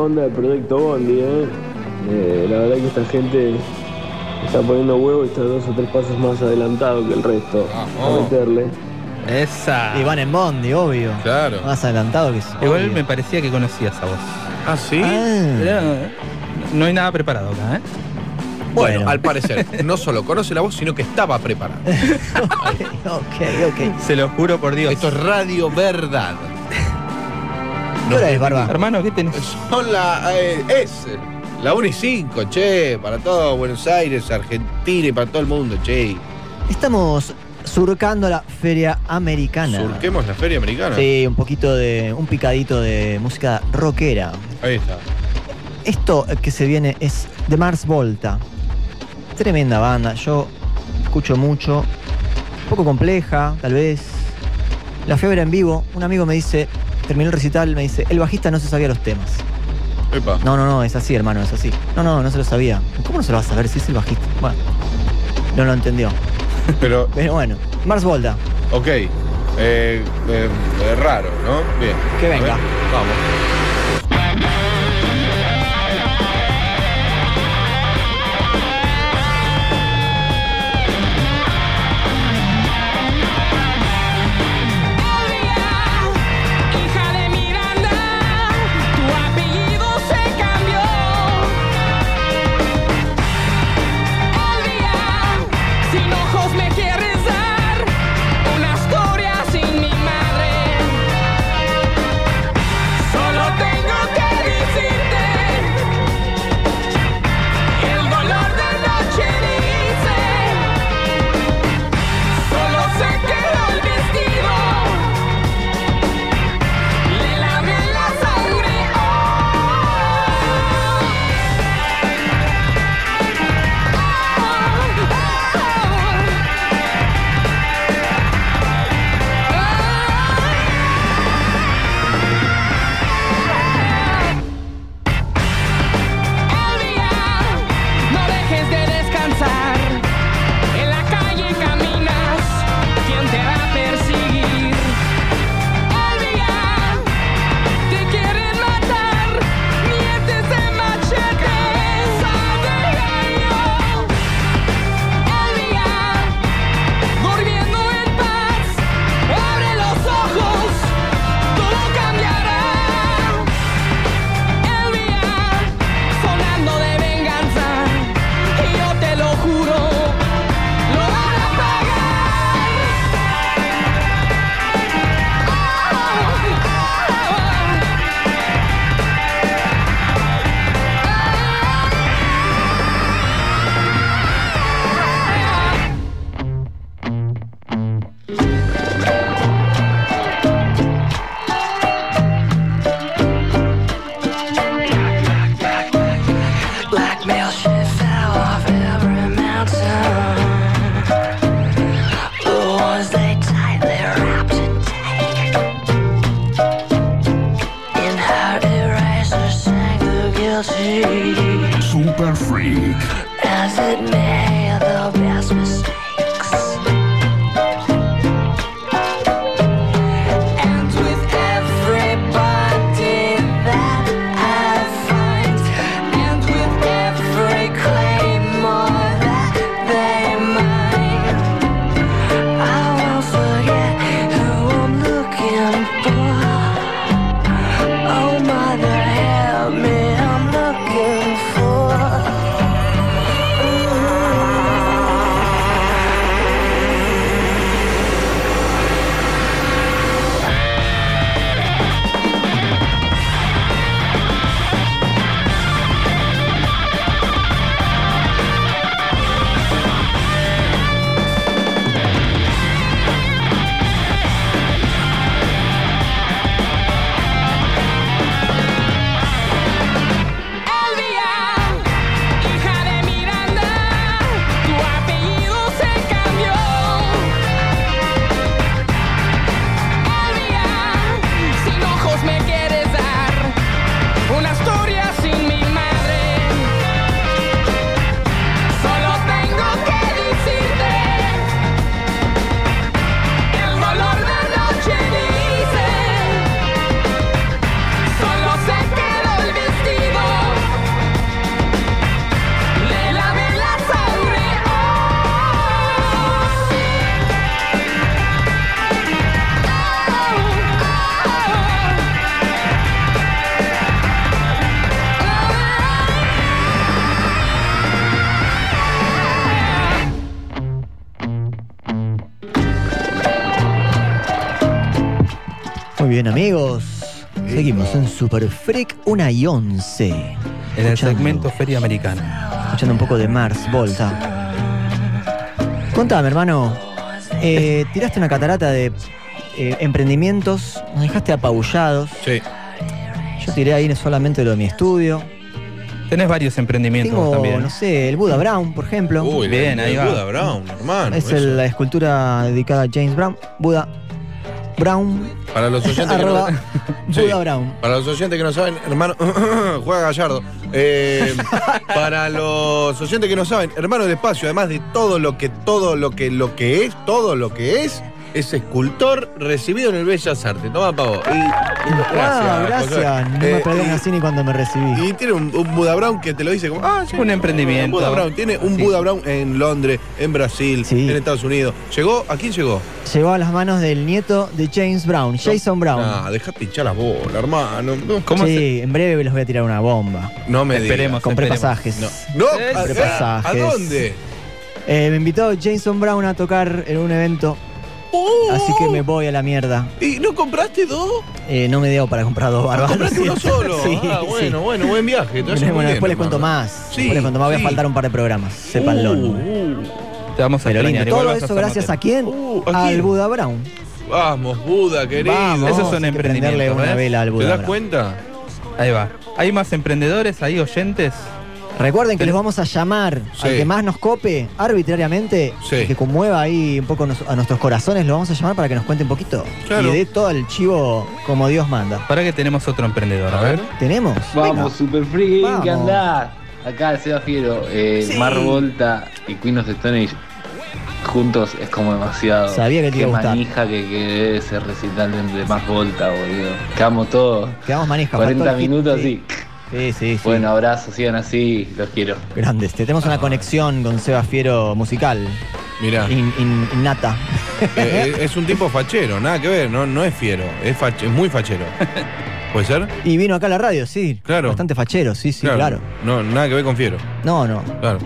Onda el proyecto Bondi, ¿eh? Eh, La verdad que esta gente está poniendo huevo y está dos o tres pasos más adelantado que el resto. A meterle. Esa. Y van en Bondi, obvio. Claro. Más adelantado que es. Igual obvio. me parecía que conocías a vos. ¿Ah, sí? Pero, no hay nada preparado acá, ¿eh? Bueno, Bueno. al parecer, no solo conoce la voz, sino que estaba preparado. ok, ok. Se lo juro por Dios. Esto es radio verdad. ¿Qué hora es, Barba? Hermano, ¿qué tenés? Son la. eh, es la 1 y 5, che, para todo Buenos Aires, Argentina y para todo el mundo, che. Estamos surcando la feria americana. Surquemos la feria americana. Sí, un poquito de. un picadito de música rockera. Ahí está. Esto que se viene es de Mars Volta. Tremenda banda. Yo escucho mucho. Un poco compleja, tal vez. La fiebre en vivo. Un amigo me dice, terminó el recital, me dice, el bajista no se sabía los temas. Epa. No, no, no, es así, hermano, es así. No, no, no se lo sabía. ¿Cómo no se lo va a saber si es el bajista? Bueno, no lo entendió. Pero, Pero bueno, Mars Volta. ok. Eh, eh, eh, raro, ¿no? Bien. Que A venga. ver, Vamos. Super Freak 1 y 11. En el segmento Feria Americana. Escuchando un poco de Mars Volta. Contame, hermano. eh, tiraste una catarata de eh, emprendimientos, nos dejaste apabullados. Sí. Yo tiré ahí solamente lo de mi estudio. Tenés varios emprendimientos Tengo, también. no sé, el Buda Brown, por ejemplo. Uy, Bien, ahí el va. Buda Brown, hermano. es el- la escultura dedicada a James Brown. Buda Brown. Para los oyentes Arroba. Buda Brown. Para los oyentes que no saben, hermano, juega Gallardo. Eh, para los oyentes que no saben, hermano del espacio, además de todo lo que, todo lo que, lo que es, todo lo que es, es escultor recibido en el Bellas Artes. Toma pavo. Y, ah, gracias. No me Eh, perdón y- así ni cuando me recibí. Y tiene un, un Buda Brown que te lo dice como, ah, sí, Un emprendimiento. Buda Brown. Tiene un Sí. Buda Brown en Londres, en Brasil, Sí. en Estados Unidos. ¿Llegó? ¿A quién llegó? Llegó a las manos del nieto de James Brown, Jason Brown. Ah, dejate hinchar las bolas, hermano. No, ¿Cómo sí, en breve les voy a tirar una bomba. no me digas. Esperemos. Compré esperemos. pasajes. No, ¿a, Compré a- pasajes. ¿a dónde? Eh, me invitó Jason Brown a tocar en un evento. Así que me voy a la mierda. ¿Y no compraste dos? Eh, no me dio para comprar dos barbas. ¿Compraste uno solo? Sí, ah, sí. bueno, bueno, buen viaje. te Bueno, bien, después les cuento más. Sí, después les cuento más. Voy sí. a faltar un par de programas. Sépanlo. Uh, Te vamos a Pero lindo. Todo a eso gracias a quién? Uh, ¿a Al? Buda Brown. Vamos, Buda, querido. Vamos, Esos son emprendimientos, una vela al ¿Te Buda das Brown. cuenta? Ahí va. ¿Hay más emprendedores, hay oyentes? Recuerden que Tenés- les vamos a llamar Sí. al que más nos cope arbitrariamente, Sí. que conmueva ahí un poco nos- a nuestros corazones, lo vamos a llamar para que nos cuente un poquito. Claro. Y dé todo el chivo como Dios manda. Para que tenemos otro emprendedor. A ver. ¿Tenemos? Vamos, Venga. Super Free. ¿qué andás? Acá Seba Fiero, eh, Sí. Mar Volta y Queen of the Stone Age juntos es como demasiado. Sabía que te iba a gustar. manija que quedé ese recital de, Mar Volta, boludo. Quedamos todos. Quedamos manija. 40 faltó el hit, minutos sí. Sí, sí, sí. Bueno, abrazos, sigan así, los quiero. Grandes. Te- Tenemos una conexión con Seba Fiero musical. Mirá, In- in- innata. eh, es un tipo fachero, nada que ver, no, no es fiero, es, fach- es muy fachero. ¿Puede ser? Y vino acá a la radio, sí. Claro. Bastante fachero, sí, sí, claro. No, nada que ver con fiero. No, no. Claro.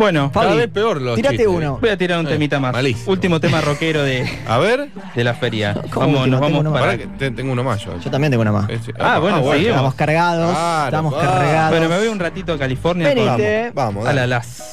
Bueno, Cada Fabi, vez peor los tírate chistes. uno. voy a tirar un Eh, temita más. malísimo. Último tema rockero de, A ver, de la feria. ¿Cómo Vamos, último? nos Tengo vamos uno más. para. pará que te- tengo uno más yo. Yo también tengo una más. Ese- Ah, bueno, seguimos. Estamos cargados. Claro, estamos cargados. Bueno, me voy un ratito a California con Venite. Vamos, a dale. la las.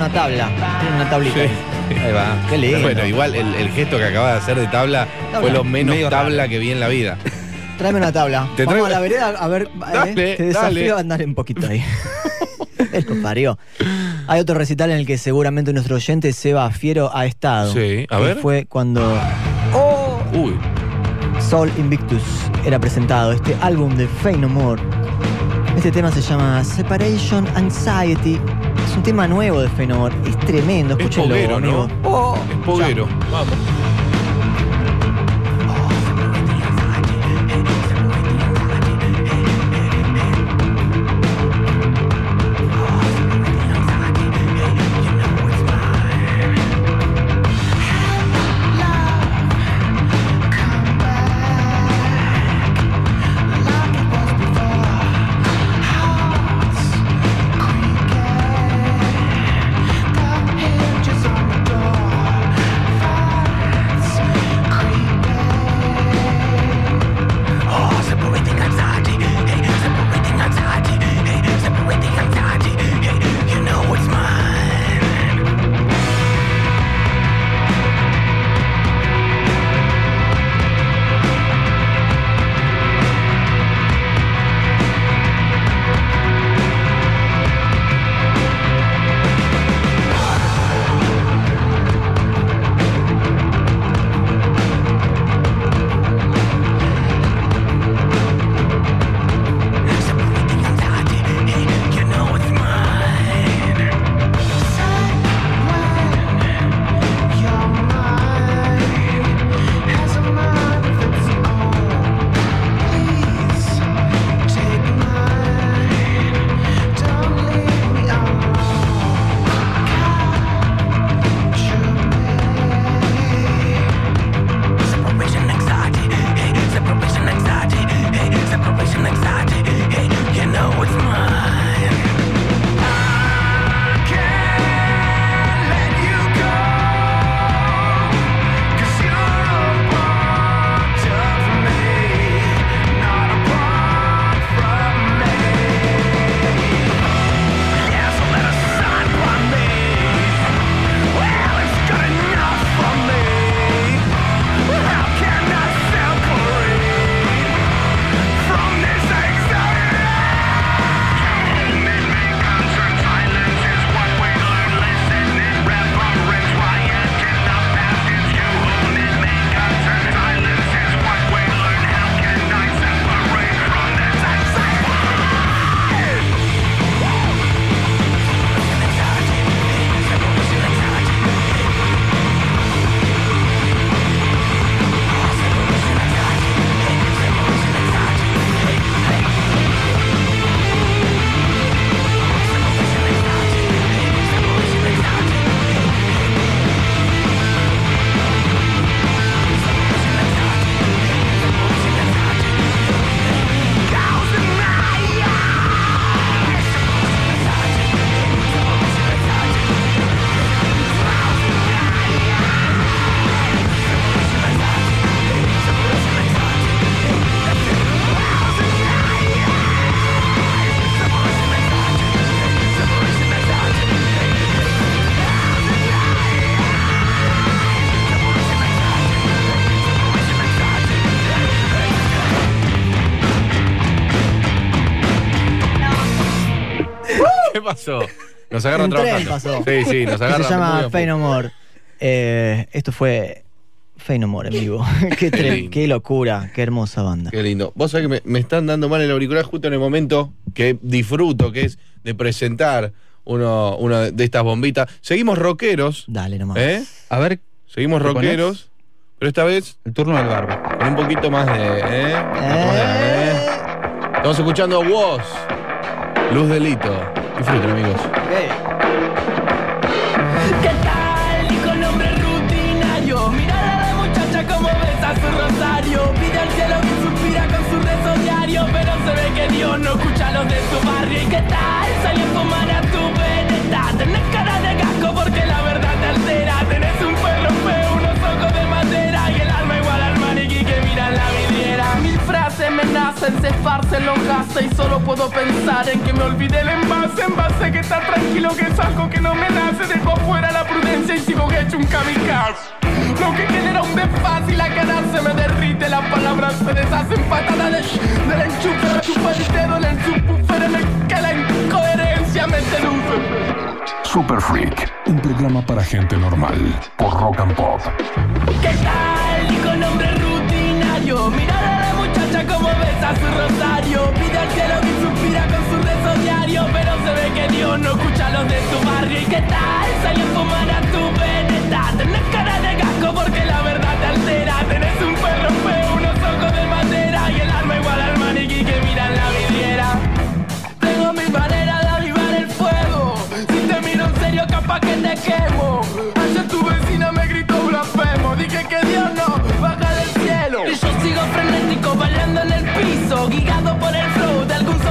Una tabla, en una tablita. Sí. Ahí va. Qué lindo. Bueno, igual el, el gesto que acaba de hacer de tabla, Tabla. fue lo menos Medio tabla que vi en la vida. Tráeme una tabla. Te Vamos traigo- a la vereda a ver. eh, te desafío dale. a andar un poquito ahí. Lo parió. Hay otro recital en el que seguramente nuestro oyente Seba Fiero ha estado. Sí, a ver. Fue cuando Uy, Soul Invictus era presentado, este álbum de Fey No More. Este tema se llama Separation Anxiety. Es un tema nuevo de Fey No More. Es tremendo, es escúchenlo, poguero, ¿no? amigo. es poguero. Vamos. Pasó? Nos agarran Un tren pasó. Sí, sí, nos Que agarran. Se llama a Fey. No More. Eh, esto fue Fey No More en vivo. qué, Qué qué locura, qué hermosa banda. Qué lindo. Vos sabés que me, me están dando mal el auricular justo en el momento que disfruto, que es de presentar uno, una de estas bombitas. Seguimos rockeros. Dale nomás. ¿eh? A ver, Seguimos rockeros. Pero esta vez el turno del barba. con un poquito más de. ¿eh? ¿eh? Estamos escuchando Woz. Luz Delito. Disfruten, amigos. ¿Qué tal? Hijo nombre rutinario. Mirada de muchacha como besa su rosario. Pide al cielo que suspira con su rezo diario. Pero se ve que Dios no escucha a los de su barrio. ¿Y qué tal? Salió a fumar a tu veneta. Tenés cara de casco porque la verdad te altera. Esparcen los gases y solo puedo pensar en que me olvidé el envase, envase que está tranquilo que es algo que no me nace, dejo fuera la prudencia y sigo hecho un kamikaze. Lo que genera un desfase y la cara se me derrite, las palabras se deshacen patada de del enchufe, me chupa el dedo en el subwoofer, me que la incoherencia me seduce. Super Freak, un programa para gente normal por Rock and Pop. ¿Qué tal? Con nombre rutinario como besa su rosario. Pide al cielo y suspira con su rezo diario. Pero se ve que Dios no escucha a los de su barrio. ¿Y qué tal? Salió a fumar a tu veneta. Tenés cara de gasco porque la verdad te altera. Tenés un perro feo, unos ojos de madera. Y el alma igual al maniquí que mira en la vidriera. Tengo mi manera de avivar el fuego. Si te miro en serio capaz que te quemo. Ayer tu vecina me gritó blasfemo. Dije que Dios no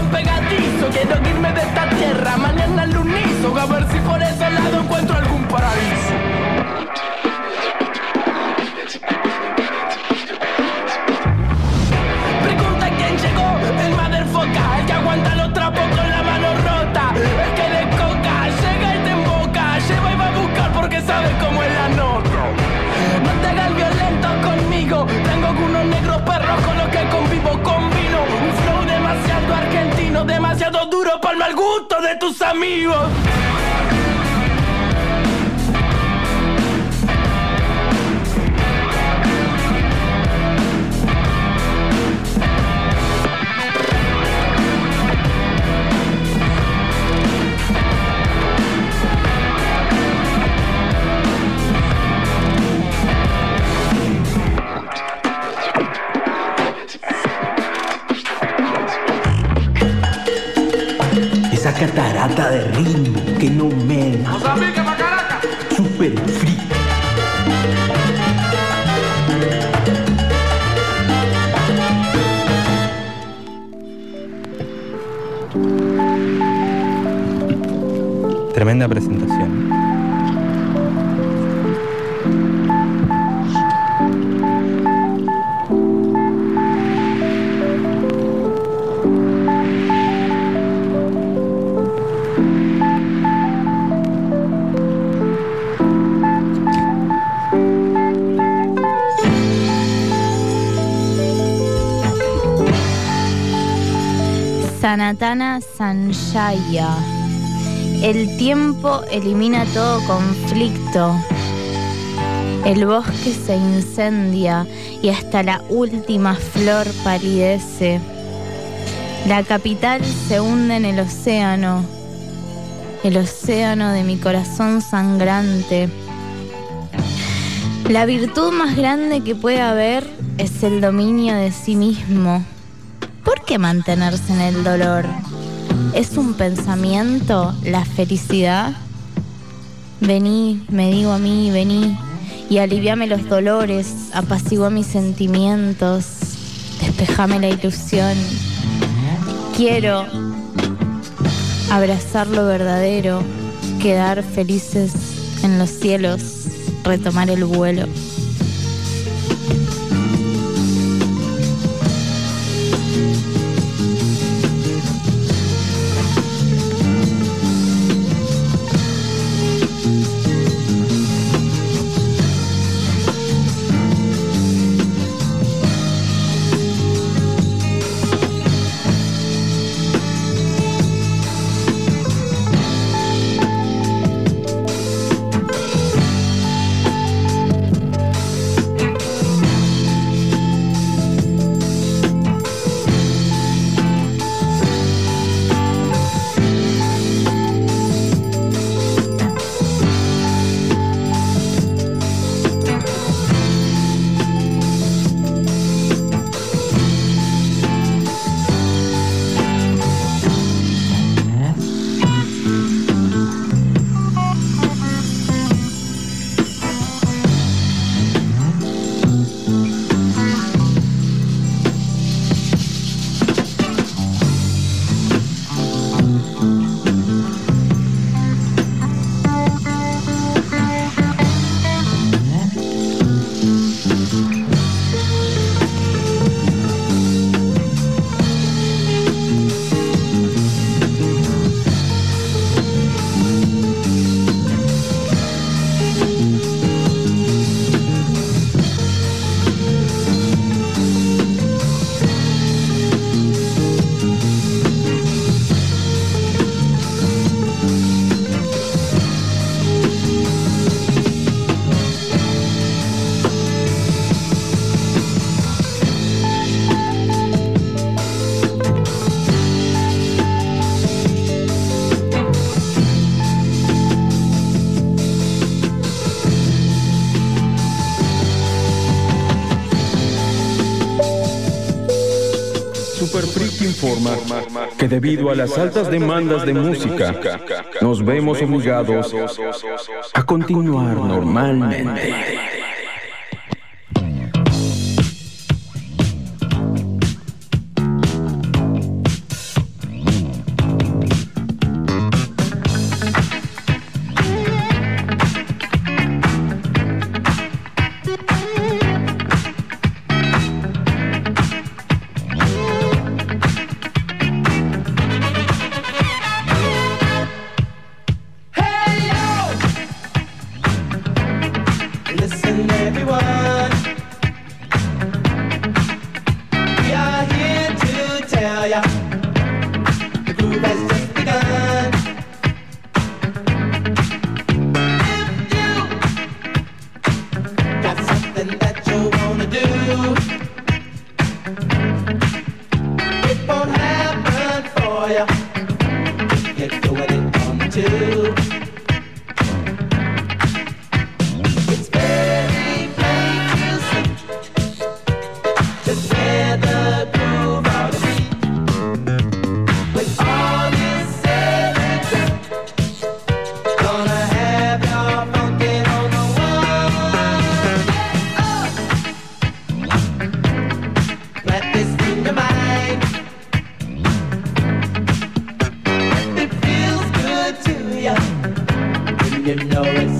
pegadizo Quiero irme de esta tierra. Mañana al A ver si por ese lado encuentro algún paraíso para gusto de tus amigos catarata de ritmo que no me Super freak. Tremenda presentación. Sanatana Sanjaya. El tiempo elimina todo conflicto. El bosque se incendia y hasta la última flor palidece. La capital se hunde en el océano, el océano de mi corazón sangrante. La virtud más grande que puede haber es el dominio de sí mismo. ¿Por qué mantenerse en el dolor? ¿Es un pensamiento la felicidad? Vení, me digo a mí, vení y aliviame los dolores, apacigua mis sentimientos, despejame la ilusión. Quiero abrazar lo verdadero, quedar felices en los cielos, retomar el vuelo. informa que debido a las altas demandas de música, nos vemos obligados a continuar normalmente. you know it's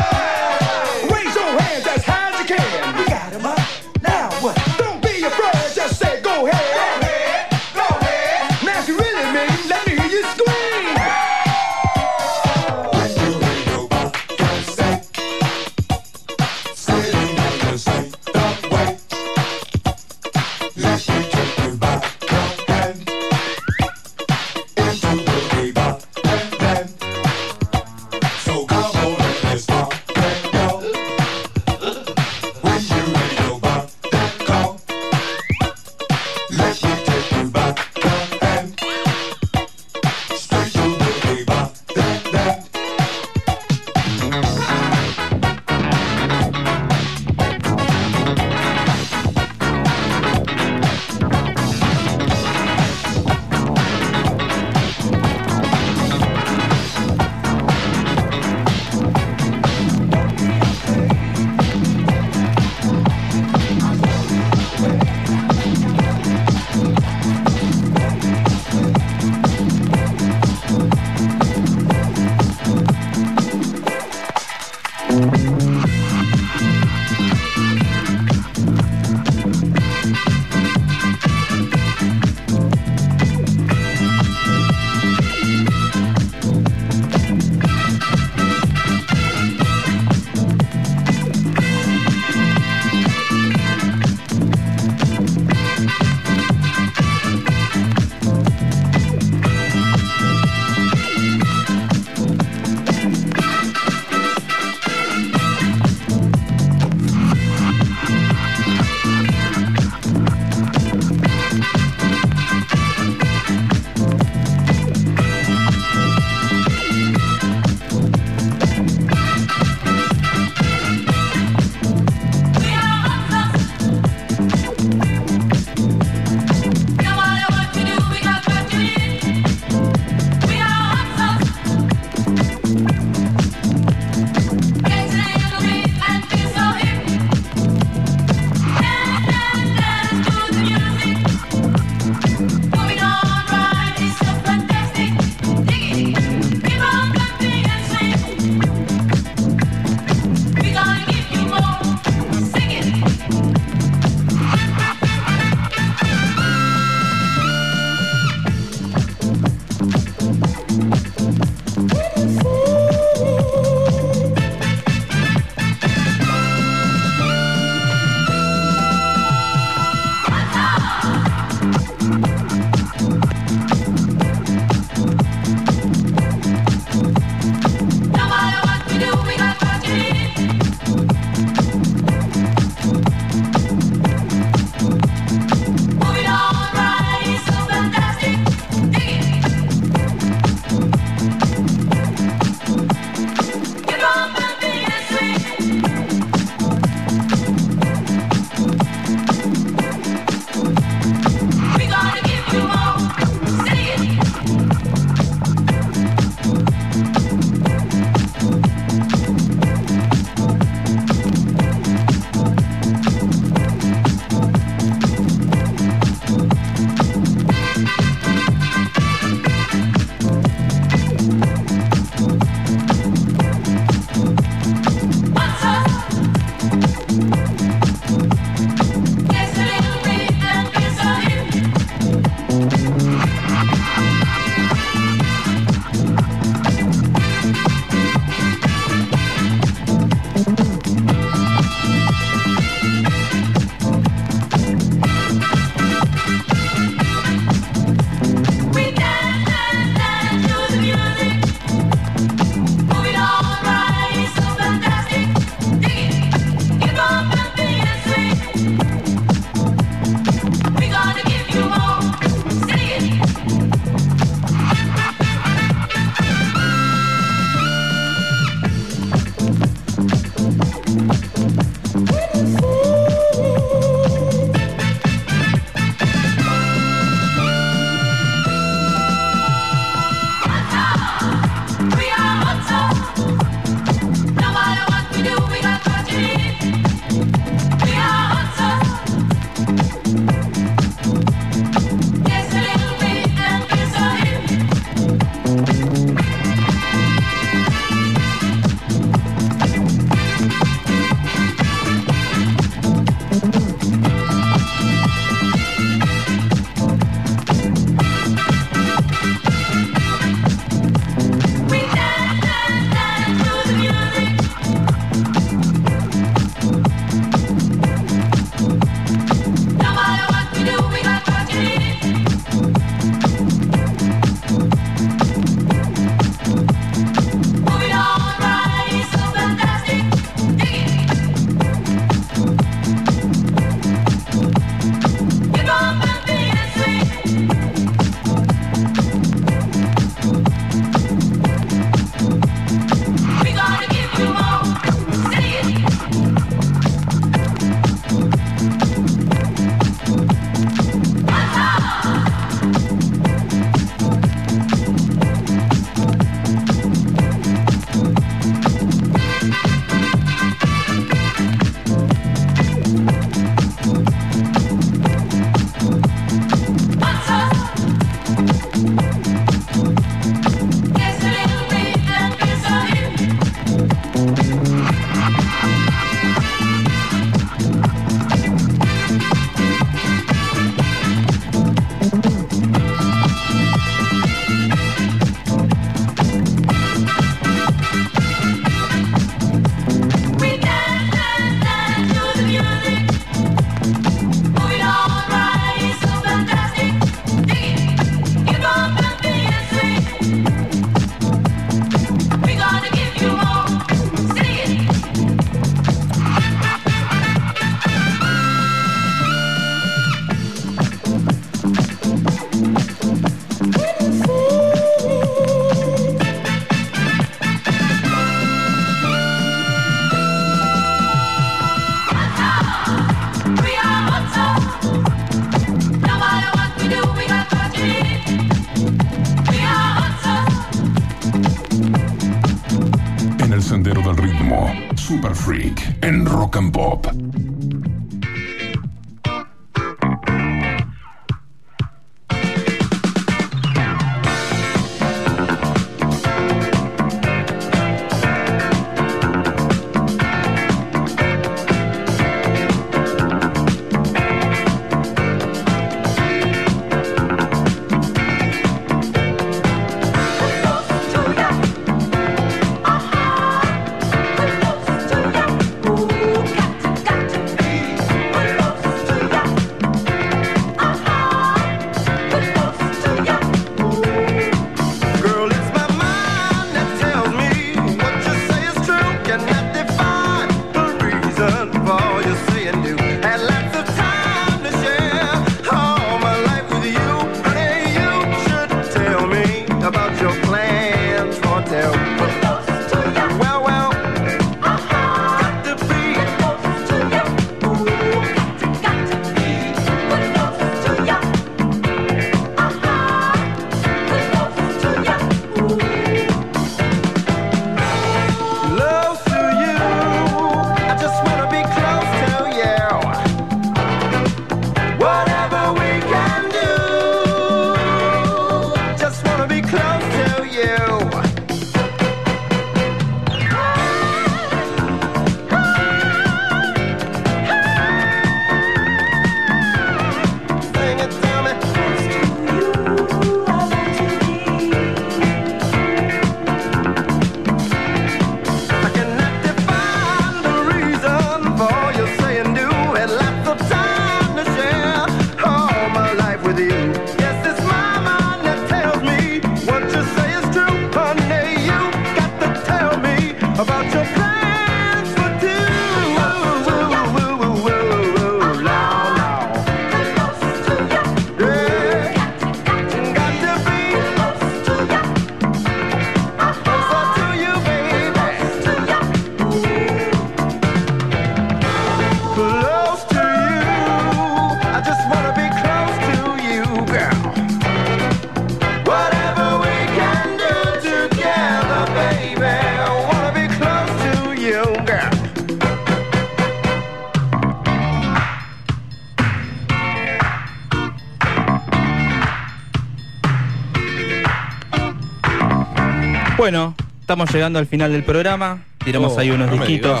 Bueno, estamos llegando al final del programa. Tiramos Oh, ahí unos no disquitos.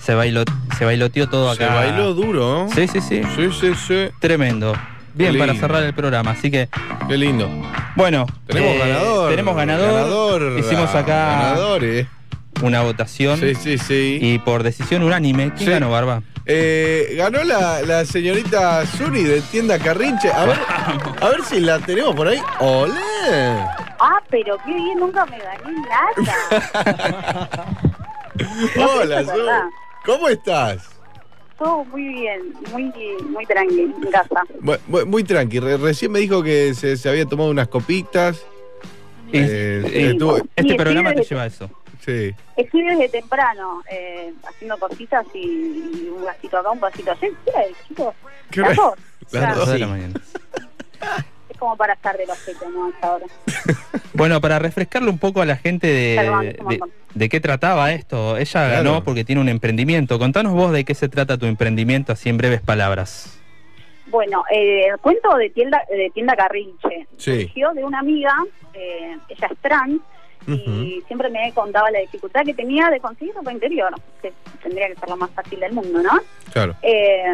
Se, bailó, se bailoteó todo Se acá. bailó duro, ¿no? Sí, sí, sí. Sí, sí, sí. Tremendo. Bien para cerrar el programa, así que. Qué lindo. Bueno, Tenemos eh, ganador. Tenemos ganador. Ganador, Hicimos ah, acá una votación. Sí, sí, sí. Y por decisión unánime, ¿quién Sí. ganó, Barba? Eh, ganó la, la señorita Zuni de tienda Carrinche. A ver, a ver si la tenemos por ahí. ¡Olé! Ah, pero qué bien, nunca me gané Hola. ¿Cómo estás? Todo muy bien, muy, muy tranquilo en casa. Bu- Muy, tranqui. Re- recién me dijo que se, se había tomado unas copitas. Eh, y- estuvo- este Sí, programa sí, te sí. lleva a eso. Sí. Estoy desde temprano eh, haciendo cositas y, y un vasito acá, un vasito allá. ¿Qué hora es, chicos? ¿Qué Las hora? dos. Las Claro, Dos de sí. la mañana. Como para estar de los siete, ¿no? Hasta ahora. Bueno, para refrescarle un poco a la gente de, Perdón, de, qué trataba esto. Ella Claro. ganó porque tiene un emprendimiento. Contanos vos de qué se trata tu emprendimiento, así en breves palabras. Bueno, eh, el cuento de tienda, de tienda Carrinche. Sí. Surgió de una amiga, eh, ella es trans, y siempre me contaba la dificultad que tenía de conseguir ropa interior, que tendría que ser lo más fácil del mundo, ¿no? Claro. Eh,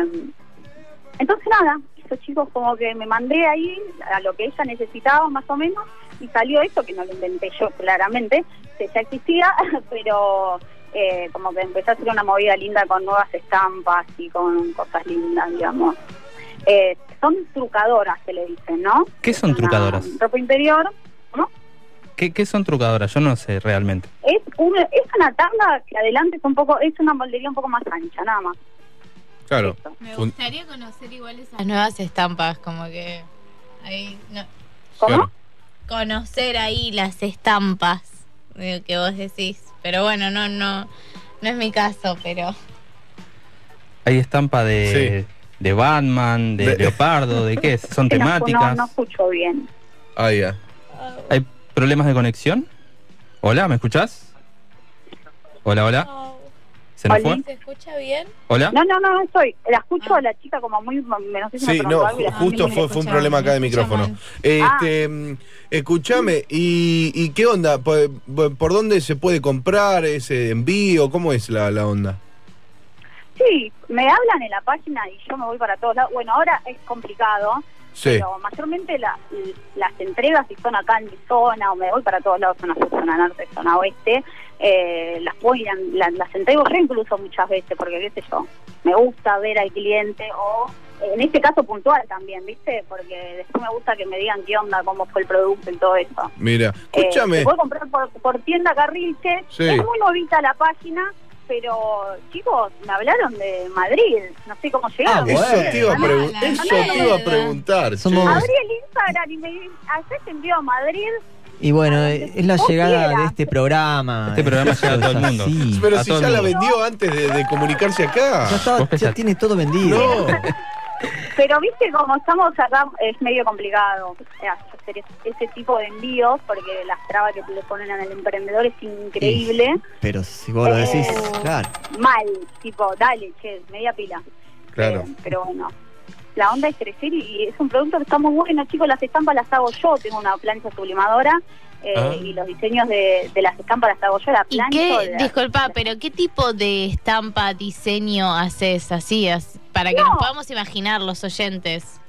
entonces nada, esos chicos como que me mandé ahí a lo que ella necesitaba más o menos y salió esto que no lo inventé yo claramente, que ya existía, pero eh, como que empecé a hacer una movida linda con nuevas estampas y con cosas lindas, digamos. Eh, son trucadoras, se le dicen, ¿no? ¿Qué son trucadoras? Ropa interior, ¿no? ¿Qué, qué son trucadoras? Yo no sé realmente. Es una, es una tabla que adelante es un poco, es una moldería un poco más ancha, nada más. Claro. Me gustaría conocer igual esas nuevas estampas, como que ahí no. Claro. Conocer ahí las estampas de que vos decís. Pero bueno, no, no, no es mi caso, pero Hay estampa de, de Batman, de, De- leopardo, ¿de qué? ¿Son no- temáticas? No, no escucho bien. Ah, ya. ¿Hay problemas de conexión? Hola, ¿me escuchás? Hola, hola. ¿Se nos fue? Oli. ¿Se escucha bien? ¿Hola? No, no, no, no estoy. La escucho a la chica como muy. No sé si me Sí, no, algo justo fue, fue un problema acá de micrófono. Este, mm, escúchame, ¿y, y qué onda? ¿Por, por dónde se puede comprar ese envío? ¿Cómo es la, la onda? Sí, me hablan en la página y yo me voy para todos lados. Bueno, ahora es complicado, Sí. pero mayormente la- las entregas, si son acá en mi zona o me voy para todos lados, zona sur, zona norte, zona oeste, eh, las puedo ir a- la- las entrego yo incluso muchas veces, porque qué sé yo, me gusta ver al cliente o en este caso puntual también, ¿viste? Porque después me gusta que me digan qué onda, cómo fue el producto y todo eso. Mira, Eh, escúchame. se puede comprar por, por tienda Carrilche. Sí. Es muy novita la página, pero chicos, me hablaron de Madrid. No sé cómo llegaron. Eso te iba a, pregun- Mandale, eso te iba a preguntar. Somos-. Abrí el Instagram y me haces envío a Madrid. Y bueno, es la llegada quieras. de este programa. Este programa llega a todo el mundo. Sí. Pero a si ya la vendió antes de, de comunicarse acá. Ya, estaba- ya tiene todo vendido. No. Pero viste, como estamos acá, es medio complicado hacer es- ese tipo de envíos porque las trabas que le ponen al emprendedor es increíble. Pero si vos lo decís, Eh, claro. Mal, tipo, dale, che, media pila. Claro. Eh, pero bueno, la onda es crecer y, y es un producto que está muy bueno, chicos. Las estampas las hago yo, tengo una plancha sublimadora eh, Ah. y los diseños de, de las estampas las hago yo, la ¿Y plancha. qué, la- disculpa, pero qué tipo de estampa, diseño haces así? as- para que No. nos podamos imaginar los oyentes.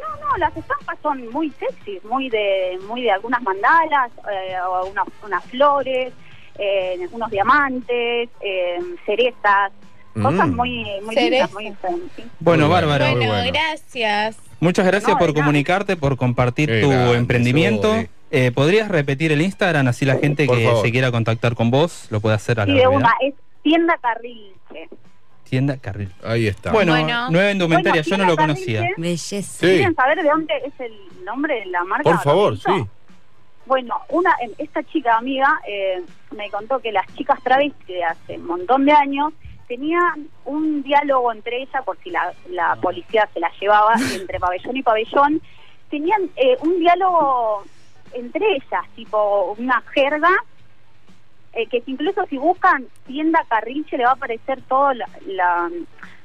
No, no, las estampas son muy sexy, muy de muy de algunas mandalas, eh, o unas, unas flores, eh, unos diamantes, eh, cerezas, cosas Mm. muy muy lindas, muy. Bueno. Muy Bueno, bueno. gracias. Muchas gracias No, por comunicarte, por compartir tu emprendimiento. Eh, ¿Podrías repetir el Instagram así la gente Por que favor. se quiera contactar con vos lo puede hacer a la Y de una, es tienda Carrilche. Tienda Carril. Ahí está. Bueno, Bueno. nueva indumentaria, Bueno, yo no lo conocía. Carrilche, Belleza. Sí. ¿Quieren saber de dónde es el nombre de la marca? Por favor, sí. Bueno, una eh, esta chica amiga eh, me contó que las chicas travestis de hace un montón de años tenían un diálogo entre ellas, por si la, la policía se la llevaba entre pabellón y pabellón, tenían eh, un diálogo entre ellas, tipo una jerga, eh, que incluso si buscan tienda Carrilche le va a aparecer toda la, la,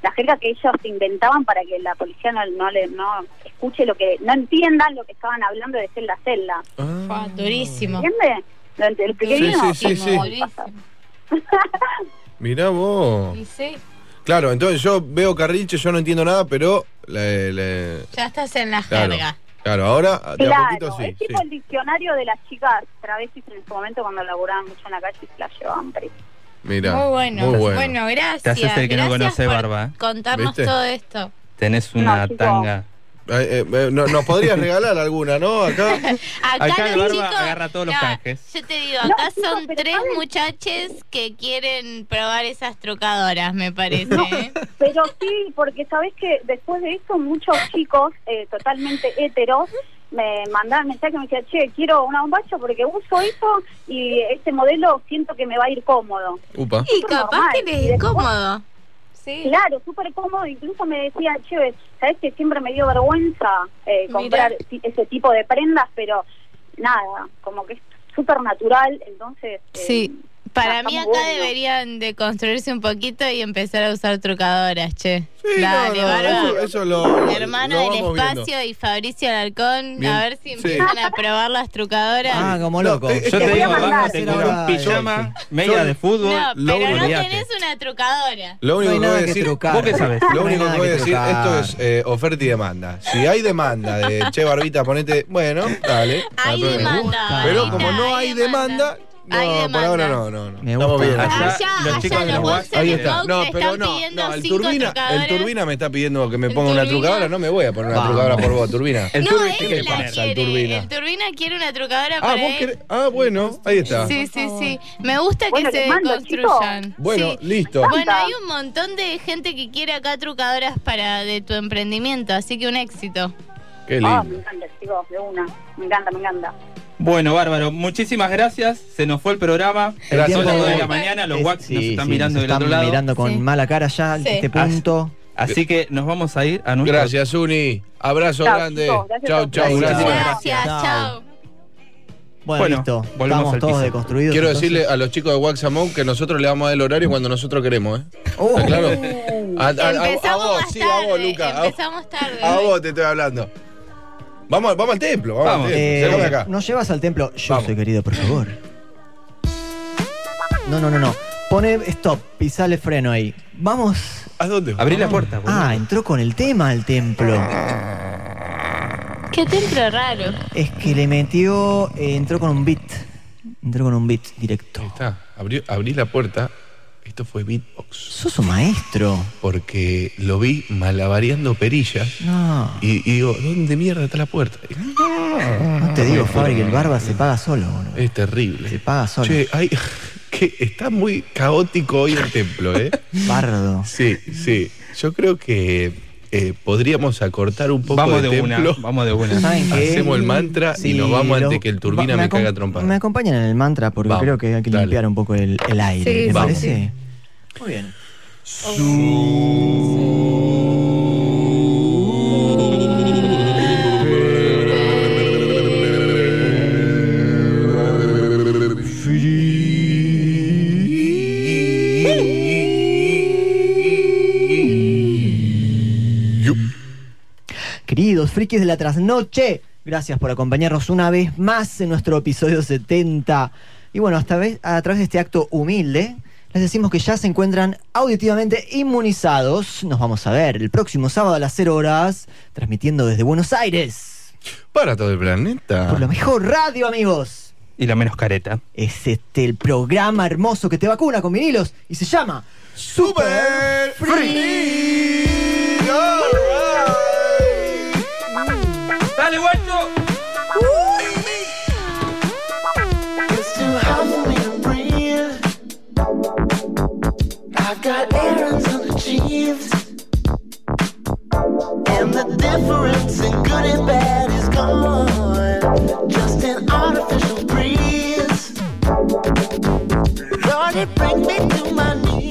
la jerga que ellos se inventaban para que la policía no, no, le, no escuche lo que, no entiendan lo que estaban hablando de celda a celda. Ah, durísimo. ¿Entiendes? ¿Lo ent- lo expliqué Sí, sí, sí. Mirá vos. Y sí, Claro, entonces yo veo Carrilche, yo no entiendo nada, pero le- le- ya estás en la claro, jerga. Claro, ahora de a Claro, poquito sí. es tipo sí. el diccionario de las chicas travestis en su momento cuando laburaban mucho en la calle y se las llevaban presas. Mirá, Muy bueno. muy bueno. bueno. gracias. Te haces el que no Gracias conoce por barba, ¿eh? Contarnos ¿Viste? todo esto. Tenés una No, chico. tanga. Eh, eh, no- ¿Nos podrías regalar alguna, no? Acá. Acá, Acá el los barba chicos, agarra todos los no, canjes. Yo te digo, acá son tres ¿saben? muchaches que quieren probar esas trucadoras, me parece. ¿eh? Pero sí, porque sabes que después de eso muchos chicos eh, totalmente heteros me mandaban mensajes y me decían, che, quiero una bombacha porque uso eso y este modelo siento que me va a ir cómodo. Upa. Y capaz normal. que les es después- cómodo. Sí. Claro, súper cómodo. Incluso me decían, che, sabes que siempre me dio vergüenza eh, comprar ese tipo de prendas, pero nada, como que es súper natural, entonces... eh, Sí. Para mí acá bueno. deberían de construirse un poquito y empezar a usar trucadoras, che. Sí, Dale, no, eso, eso lo, Mi hermano lo del vamos viendo. espacio y Fabricio Alarcón, Bien, a ver si sí. empiezan a probar las trucadoras. Ah, como loco. eh, Yo Te a digo, abajo tengo Ahora, un pijama, media de fútbol. no, lo pero no tenés una trucadora. Lo único que voy a decir, trucar. ¿Vos qué sabés? Lo único que voy a decir, trucar. esto es eh, oferta y demanda. Si hay demanda de che Barbita, ponete, bueno, dale. Hay demanda. Pero como no hay demanda, no, Hay por ahora no, no, no. Me Estamos gusta. bien. Allá, Allá, los allá chicos de los Wax- Ahí está. No, pero no, no, el turbina, el turbina me está pidiendo que me ponga una Turbina. trucadora, no me voy a poner una Vamos. trucadora por vos, turbina. El no, turbi- él ¿qué le pasa al turbina? El turbina quiere una trucadora Ah, para vos él. querés. Ah, bueno, ahí está. Sí, sí, sí. Me gusta Bueno, que se mando, construyan. Bueno, Sí. listo. Bueno, hay un montón de gente que quiere acá trucadoras para de tu emprendimiento, así que un éxito. Qué Ah, me lindo. encanta, chicos, de una. Me encanta, me encanta. Bueno, bárbaro, muchísimas gracias. Se nos fue el programa. El Son las tiempo- 2 de la mañana, los Es- Wax nos están sí, mirando nos del otro lado. mirando con Sí. mala cara ya Sí. este punto. Así que nos vamos a ir a nuestro Gracias, Uni. Abrazo Chao, grande. gracias chau, ustedes. gracias. Gracias, Chao. chao. Bueno, listo. volvemos todos deconstruidos. Quiero entonces. decirle a los chicos de Waxamon que nosotros le vamos a dar el horario cuando nosotros queremos, ¿eh? Oh. ¿Está claro? A, a- a- a Empezamos vos, sí, a vos, tarde, Luca. Empezamos tarde. a vos te estoy hablando. Vamos, al- vamos al templo, vamos, Vamos. al templo. Eh, acá. ¿Nos llevas al templo? Yo Vamos. soy querido, por favor. No, no, no, no. Pone stop, pisale freno ahí. Vamos. ¿A dónde? Abrí la puerta. boludo. Ah, entró con el tema al templo. Qué templo raro. Es que le metió. eh, entró con un beat. Entró con un beat directo. Ahí está. Abrí, abrí la puerta. Esto fue beatbox. Sos un maestro. Porque lo vi malabareando perillas. No. Y, y digo, ¿dónde mierda está la puerta? No te digo, Fabri, que el barba se paga solo. boludo. Es terrible. Se paga solo. Che, hay, que está muy caótico hoy el templo, ¿eh? Bardo. Sí, sí. Yo creo que eh, podríamos acortar un poco Vamos de, de una, templo. vamos de una. ¿Saben qué? Hacemos el mantra Sí, y nos vamos lo- antes que el turbina va- me, acom- caiga trompada. Me acompañan en el mantra porque Vamos, creo que hay que dale. limpiar un poco el, el aire. Sí, ¿Me sí, parece? Muy bien. Queridos frikis de la trasnoche, gracias por acompañarnos una vez más en nuestro episodio 70. Y bueno, hasta a través de este acto humilde, les decimos que ya se encuentran auditivamente inmunizados. Nos vamos a ver el próximo sábado a las 0 horas, transmitiendo desde Buenos Aires. Para todo el planeta. Por la mejor radio, amigos. Y la menos careta. Es este el programa hermoso que te vacuna con vinilos y se llama Super Free. ¡Dale, guacho! It's I've got errands unachieved. And the difference in good and bad is gone. Just an artificial breeze. Me to my knees.